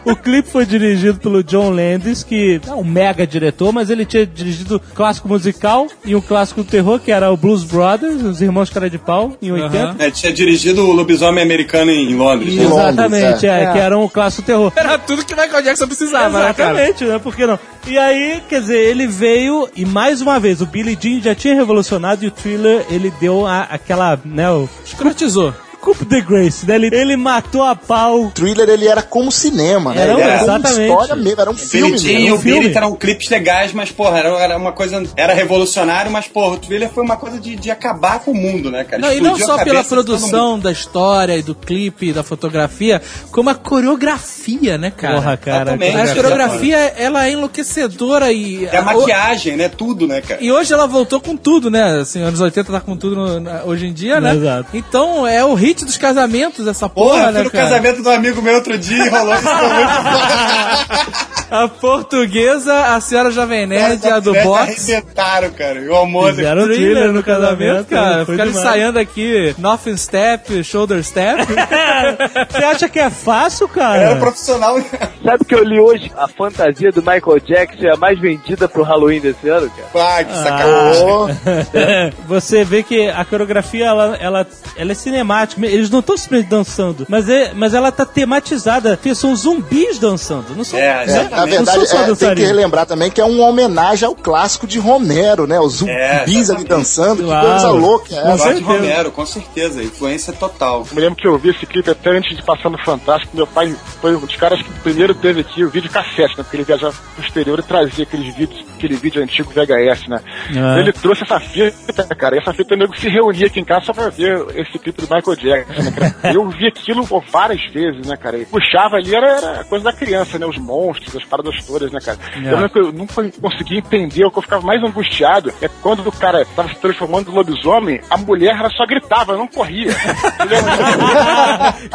Speaker 1: O clipe foi dirigido pelo John Landis, que é um mega diretor, mas ele tinha dirigido um clássico musical e um clássico do terror, que era o Blues Brothers, os Irmãos Cara de Pau, em 80.
Speaker 5: É, tinha dirigido o Lobisomem Americano em, Londres. né?
Speaker 1: Exatamente, é, que era um clássico do terror.
Speaker 7: Era tudo que Michael Jackson precisava, né, cara?
Speaker 1: Exatamente, né? Por que não? E aí, quer dizer, ele veio e mais uma vez, o Billy Jean já tinha revolucionado e o Thriller, ele deu a- aquela, né, o...
Speaker 7: Escrotizou.
Speaker 1: Coup de Grace, né? Ele, ele matou a pau.
Speaker 6: Thriller ele era como cinema, né?
Speaker 1: Era,
Speaker 6: ele era como
Speaker 1: exatamente.
Speaker 6: história mesmo, era um filme
Speaker 5: Billy Jean e
Speaker 6: mesmo.
Speaker 5: o Billy eram clipes legais, mas, porra, era, era uma coisa. Era revolucionário, mas, porra, o Thriller foi uma coisa de, de acabar com o mundo, né, cara?
Speaker 7: Não, e não só pela produção da história e do clipe, da fotografia, como a coreografia, né, cara?
Speaker 1: Porra, cara.
Speaker 7: A coreografia, ela é enlouquecedora e...
Speaker 5: É a maquiagem, né? Tudo, né, cara?
Speaker 7: E hoje ela voltou com tudo, né? Assim, anos 80 tá com tudo no- na- hoje em dia, né?
Speaker 1: Exato.
Speaker 7: Então é o dos casamentos, essa porra,
Speaker 5: Porra, eu fui
Speaker 7: né,
Speaker 5: no
Speaker 7: cara?
Speaker 5: casamento do amigo meu outro dia e rolou.
Speaker 7: A portuguesa, a senhora Jovem Nerd, a do box.
Speaker 5: Arrebentaram, cara. E o almoço.
Speaker 1: Fizeram o thriller no casamento,
Speaker 7: cara. Ficaram
Speaker 1: demais.
Speaker 7: ensaiando aqui Nothing Step, Shoulder Step.
Speaker 1: Você acha que é fácil, cara?
Speaker 5: Era profissional.
Speaker 3: Sabe o que eu li hoje? A fantasia do Michael Jackson é a mais vendida pro Halloween desse ano, cara.
Speaker 5: Ah, que sacanagem.
Speaker 1: Você vê que a coreografia ela, ela, ela é cinemática. Eles não estão simplesmente dançando, mas, é, mas ela tá tematizada. Porque são zumbis dançando. Não são,
Speaker 5: É,
Speaker 1: né?
Speaker 6: Na verdade, é, tem que relembrar também que é uma homenagem ao clássico de Romero, né? Os
Speaker 5: É,
Speaker 6: zumbis ali dançando,
Speaker 1: Claro.
Speaker 6: que coisa louca é
Speaker 1: Com certeza.
Speaker 5: Romero, com certeza. Influência total.
Speaker 4: Eu me lembro que eu vi esse clipe até antes de passar no Fantástico. Meu pai foi um dos caras que primeiro teve aqui o vídeo cassete, né? Porque ele viajava pro exterior e trazia aqueles vídeos, aquele vídeo antigo VHS, né?
Speaker 1: Ah.
Speaker 4: Ele trouxe essa fita, cara. E essa fita nego se reunia aqui em casa só pra ver esse clipe do Michael Jackson, né, cara? Eu vi aquilo pô, várias vezes, né, cara? E puxava ali, era, era coisa da criança, né? Os monstros, as paradas todas, né, cara?
Speaker 1: É.
Speaker 4: Eu lembro que eu nunca consegui entender, o que eu ficava mais angustiado é quando o cara tava se transformando em lobisomem, a mulher ela só gritava, não corria.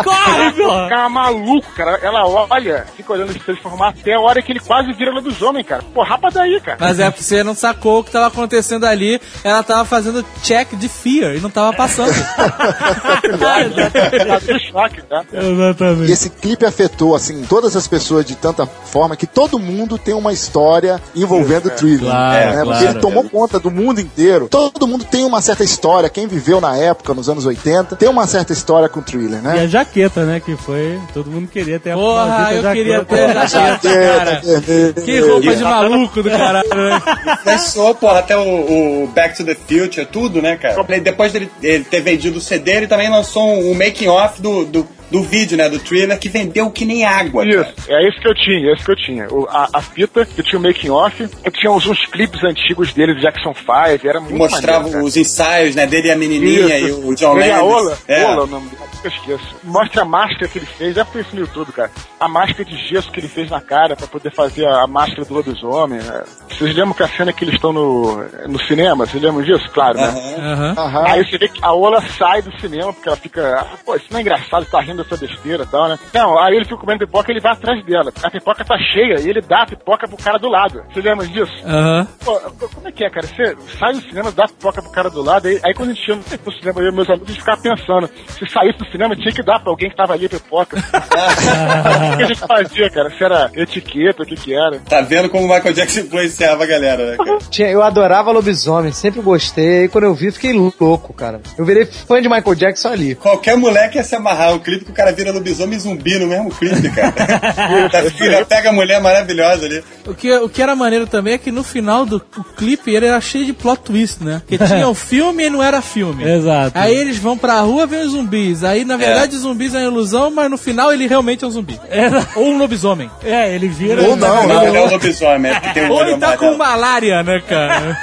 Speaker 1: Corre, porra!
Speaker 4: Ficava maluco, cara. Ela olha, fica olhando ele se transformar até a hora que ele quase vira lobisomem, cara. Pô, rapa daí, cara.
Speaker 7: Mas é porque você não sacou o que tava acontecendo ali. Ela tava fazendo check de fear e não tava passando.
Speaker 4: Tá tá?
Speaker 6: E
Speaker 1: Exatamente.
Speaker 6: esse clipe afetou, assim, todas as pessoas de tanta forma que todo mundo tem uma história envolvendo o Thriller.
Speaker 1: Claro,
Speaker 6: né?
Speaker 1: claro.
Speaker 6: Porque ele tomou conta do mundo inteiro. Todo mundo tem uma certa história. Quem viveu na época, nos anos 80, tem uma certa história com o Thriller,
Speaker 1: E
Speaker 6: né?
Speaker 1: a jaqueta, né? Que foi. Todo mundo queria ter a
Speaker 7: Porra, eu
Speaker 1: jaqueta.
Speaker 7: queria ter a jaqueta, cara. Que roupa de maluco do caralho, né?
Speaker 5: Começou, porra, até o, o Back to the Future, tudo, né, cara? E Depois dele ele ter vendido o CD, ele também lançou um, um making-off do, do, do vídeo, né, do thriller, que vendeu que nem água,
Speaker 4: Isso,
Speaker 5: cara.
Speaker 4: é isso que eu tinha, é isso que eu tinha. O- a, a fita, que tinha o making off, eu tinha uns, uns clipes antigos dele, do Jackson 5, era muito
Speaker 5: Mostrava
Speaker 4: maneiro,
Speaker 5: os ensaios, né, dele e a menininha
Speaker 4: Isso.
Speaker 5: e o John
Speaker 4: Ele é a. Ola,
Speaker 5: É.
Speaker 4: Ola o nome dele, nunca esqueço. Mostra a máscara que ele fez, já foi isso no YouTube, cara. A máscara de gesso que ele fez na cara pra poder fazer a, a máscara do lobisomem. né? Vocês lembram que a cena que eles estão no, no cinema? Vocês lembram disso? Claro, né?
Speaker 5: Aham.
Speaker 7: Aham.
Speaker 4: Aí você vê que a Ola sai do cinema, porque ela fica, ah, pô, isso não é engraçado, tá rindo dessa besteira e tal, né? Não, aí ele fica comendo pipoca e ele vai atrás dela. A pipoca tá cheia e ele dá a pipoca pro cara do lado. Você lembra disso?
Speaker 7: Aham.
Speaker 4: Pô, como é que é, cara? Você sai do cinema, dá a pipoca pro cara do lado, aí, aí quando a gente ia no cinema, eu e meus amigos, a gente ficava pensando, se saísse do cinema tinha que dar pra alguém que tava ali pipoca. o que a gente fazia, cara? Se era etiqueta, o que que era.
Speaker 5: Tá vendo como o Michael Jackson influenciava a galera, né, cara?
Speaker 2: Tinha- Eu adorava lobisomem, sempre gostei. E quando eu vi, fiquei louco, cara. Eu virei fã de Michael Jackson ali.
Speaker 5: Qualquer moleque ia se amarrar um clipe que o cara vira lobisomem e zumbi no mesmo clipe, cara. Tá- Ainda pega a mulher maravilhosa ali.
Speaker 7: O que, o que era maneiro também é que no final do clipe ele era cheio de plot twist, né? Porque tinha o filme e não era filme.
Speaker 1: Exato.
Speaker 7: Aí eles vão pra rua ver os zumbis. Aí, na verdade, os zumbis é uma ilusão, mas no final ele realmente é um zumbi. Ou um lobisomem.
Speaker 1: É, ele vira.
Speaker 6: Ou não,
Speaker 5: Não, ele é um lobisomem, é porque tem um
Speaker 7: Ou ele tá com malária, né, cara?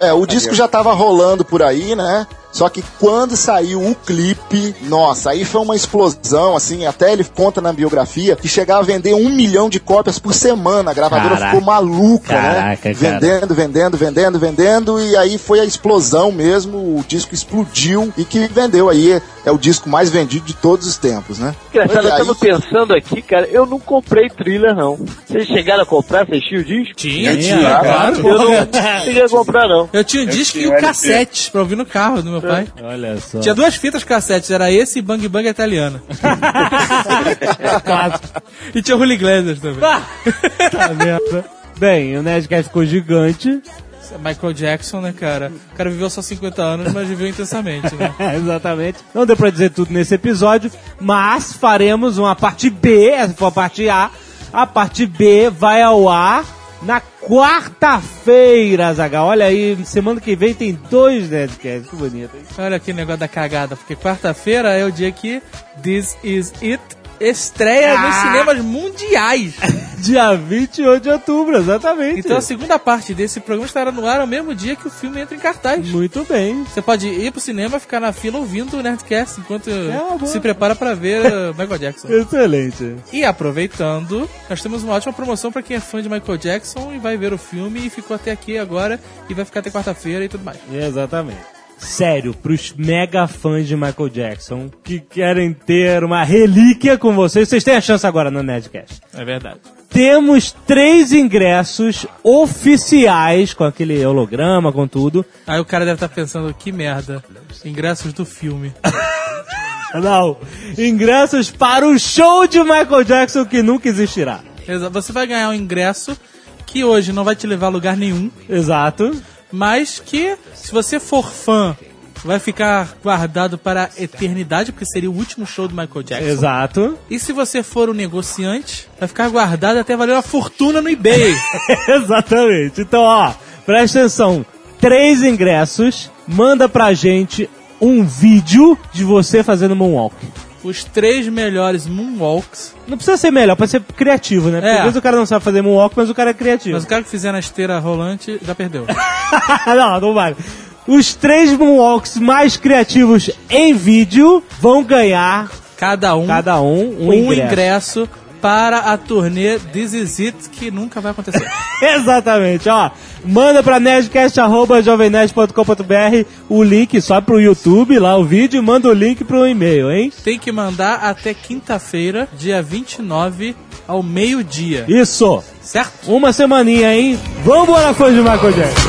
Speaker 6: É, o disco já tava rolando por aí, né? Só que quando saiu o clipe, nossa, aí foi uma explosão, assim, até ele conta na biografia que chegava a vender um milhão de cópias por semana. A gravadora
Speaker 1: Caraca.
Speaker 6: ficou maluca, né?
Speaker 1: Caraca, cara.
Speaker 6: Vendendo, vendendo, vendendo, vendendo, e aí foi a explosão mesmo, o disco explodiu e que vendeu aí, é o disco mais vendido de todos os tempos, né?
Speaker 3: Engraçado, eu
Speaker 6: Aí-
Speaker 3: tava pensando aqui, cara, eu não comprei thriller, não. Vocês chegaram a comprar? Vocês tinham o disco?
Speaker 7: Tinha,
Speaker 5: Eu tinha, claro.
Speaker 3: Eu não cheguei a comprar, não.
Speaker 7: Eu tinha um disco
Speaker 5: tinha
Speaker 7: e
Speaker 5: um
Speaker 7: o
Speaker 5: LP.
Speaker 7: cassete pra ouvir no carro do meu pai.
Speaker 1: Olha só.
Speaker 7: Tinha duas fitas cassetes, era esse e Bang Bang italiana. e tinha o Julio Iglesias também.
Speaker 1: tá vendo? Bem, o Nerdcast ficou gigante.
Speaker 7: Michael Jackson, né, cara? O cara viveu só 50 anos, mas viveu intensamente, né?
Speaker 1: Exatamente. Não deu pra dizer tudo nesse episódio, mas faremos uma parte B, essa foi a parte A. A parte B vai ao ar na quarta-feira, Zaga. Olha aí, semana que vem tem dois Nerdcasts. Que bonito, hein?
Speaker 7: Olha que negócio da cagada, porque quarta-feira é o dia que This Is It estreia nos
Speaker 1: Ah!
Speaker 7: cinemas mundiais.
Speaker 1: Dia 28 de outubro, exatamente.
Speaker 7: Então a segunda parte desse programa estará no ar ao mesmo dia que o filme entra em cartaz.
Speaker 1: Muito bem.
Speaker 7: Você pode ir pro cinema, ficar na fila ouvindo o Nerdcast enquanto
Speaker 1: boa.
Speaker 7: se prepara pra ver uh, Michael Jackson.
Speaker 1: Excelente.
Speaker 7: E aproveitando, nós temos uma ótima promoção pra quem é fã de Michael Jackson e vai ver o filme e ficou até aqui agora e vai ficar até quarta-feira e tudo mais.
Speaker 1: Exatamente. Sério, pros mega fãs de Michael Jackson que querem ter uma relíquia com vocês, vocês têm a chance agora no Nerdcast.
Speaker 7: É verdade.
Speaker 1: Temos três ingressos oficiais com aquele holograma, com tudo.
Speaker 7: Aí o cara deve estar pensando, que merda, ingressos do filme.
Speaker 1: Não, ingressos para o show de Michael Jackson que nunca existirá.
Speaker 7: Exa- Você vai ganhar um ingresso que hoje não vai te levar a lugar nenhum,
Speaker 1: Exato.
Speaker 7: mas que, se você for fã, vai ficar guardado para a eternidade, porque seria o último show do Michael Jackson.
Speaker 1: Exato.
Speaker 7: E se você for um negociante, vai ficar guardado até valer uma fortuna no eBay.
Speaker 1: Exatamente. Então, ó, presta atenção. Três ingressos, manda pra gente um vídeo de você fazendo moonwalk.
Speaker 7: Os três melhores moonwalks.
Speaker 1: Não precisa ser melhor, pode ser criativo, né? Porque
Speaker 7: É.
Speaker 1: às vezes o cara não sabe fazer moonwalk, mas o cara é criativo.
Speaker 7: Mas o cara que fizer na esteira rolante já perdeu.
Speaker 1: não, não vale. Os três moonwalks mais criativos em vídeo vão ganhar,
Speaker 7: Cada um
Speaker 1: cada um, um,
Speaker 7: um
Speaker 1: ingresso.
Speaker 7: ingresso. para a turnê This Is It, que nunca vai acontecer.
Speaker 1: Exatamente, ó. Manda pra nerdcast.jovemnerd.com.br o link só pro YouTube, lá o vídeo, e manda o link pro e-mail, hein?
Speaker 7: Tem que mandar até quinta-feira, dia 29, ao meio-dia.
Speaker 1: Isso!
Speaker 7: Certo?
Speaker 1: Uma semaninha, hein? Vambora, fãs de Michael Jackson!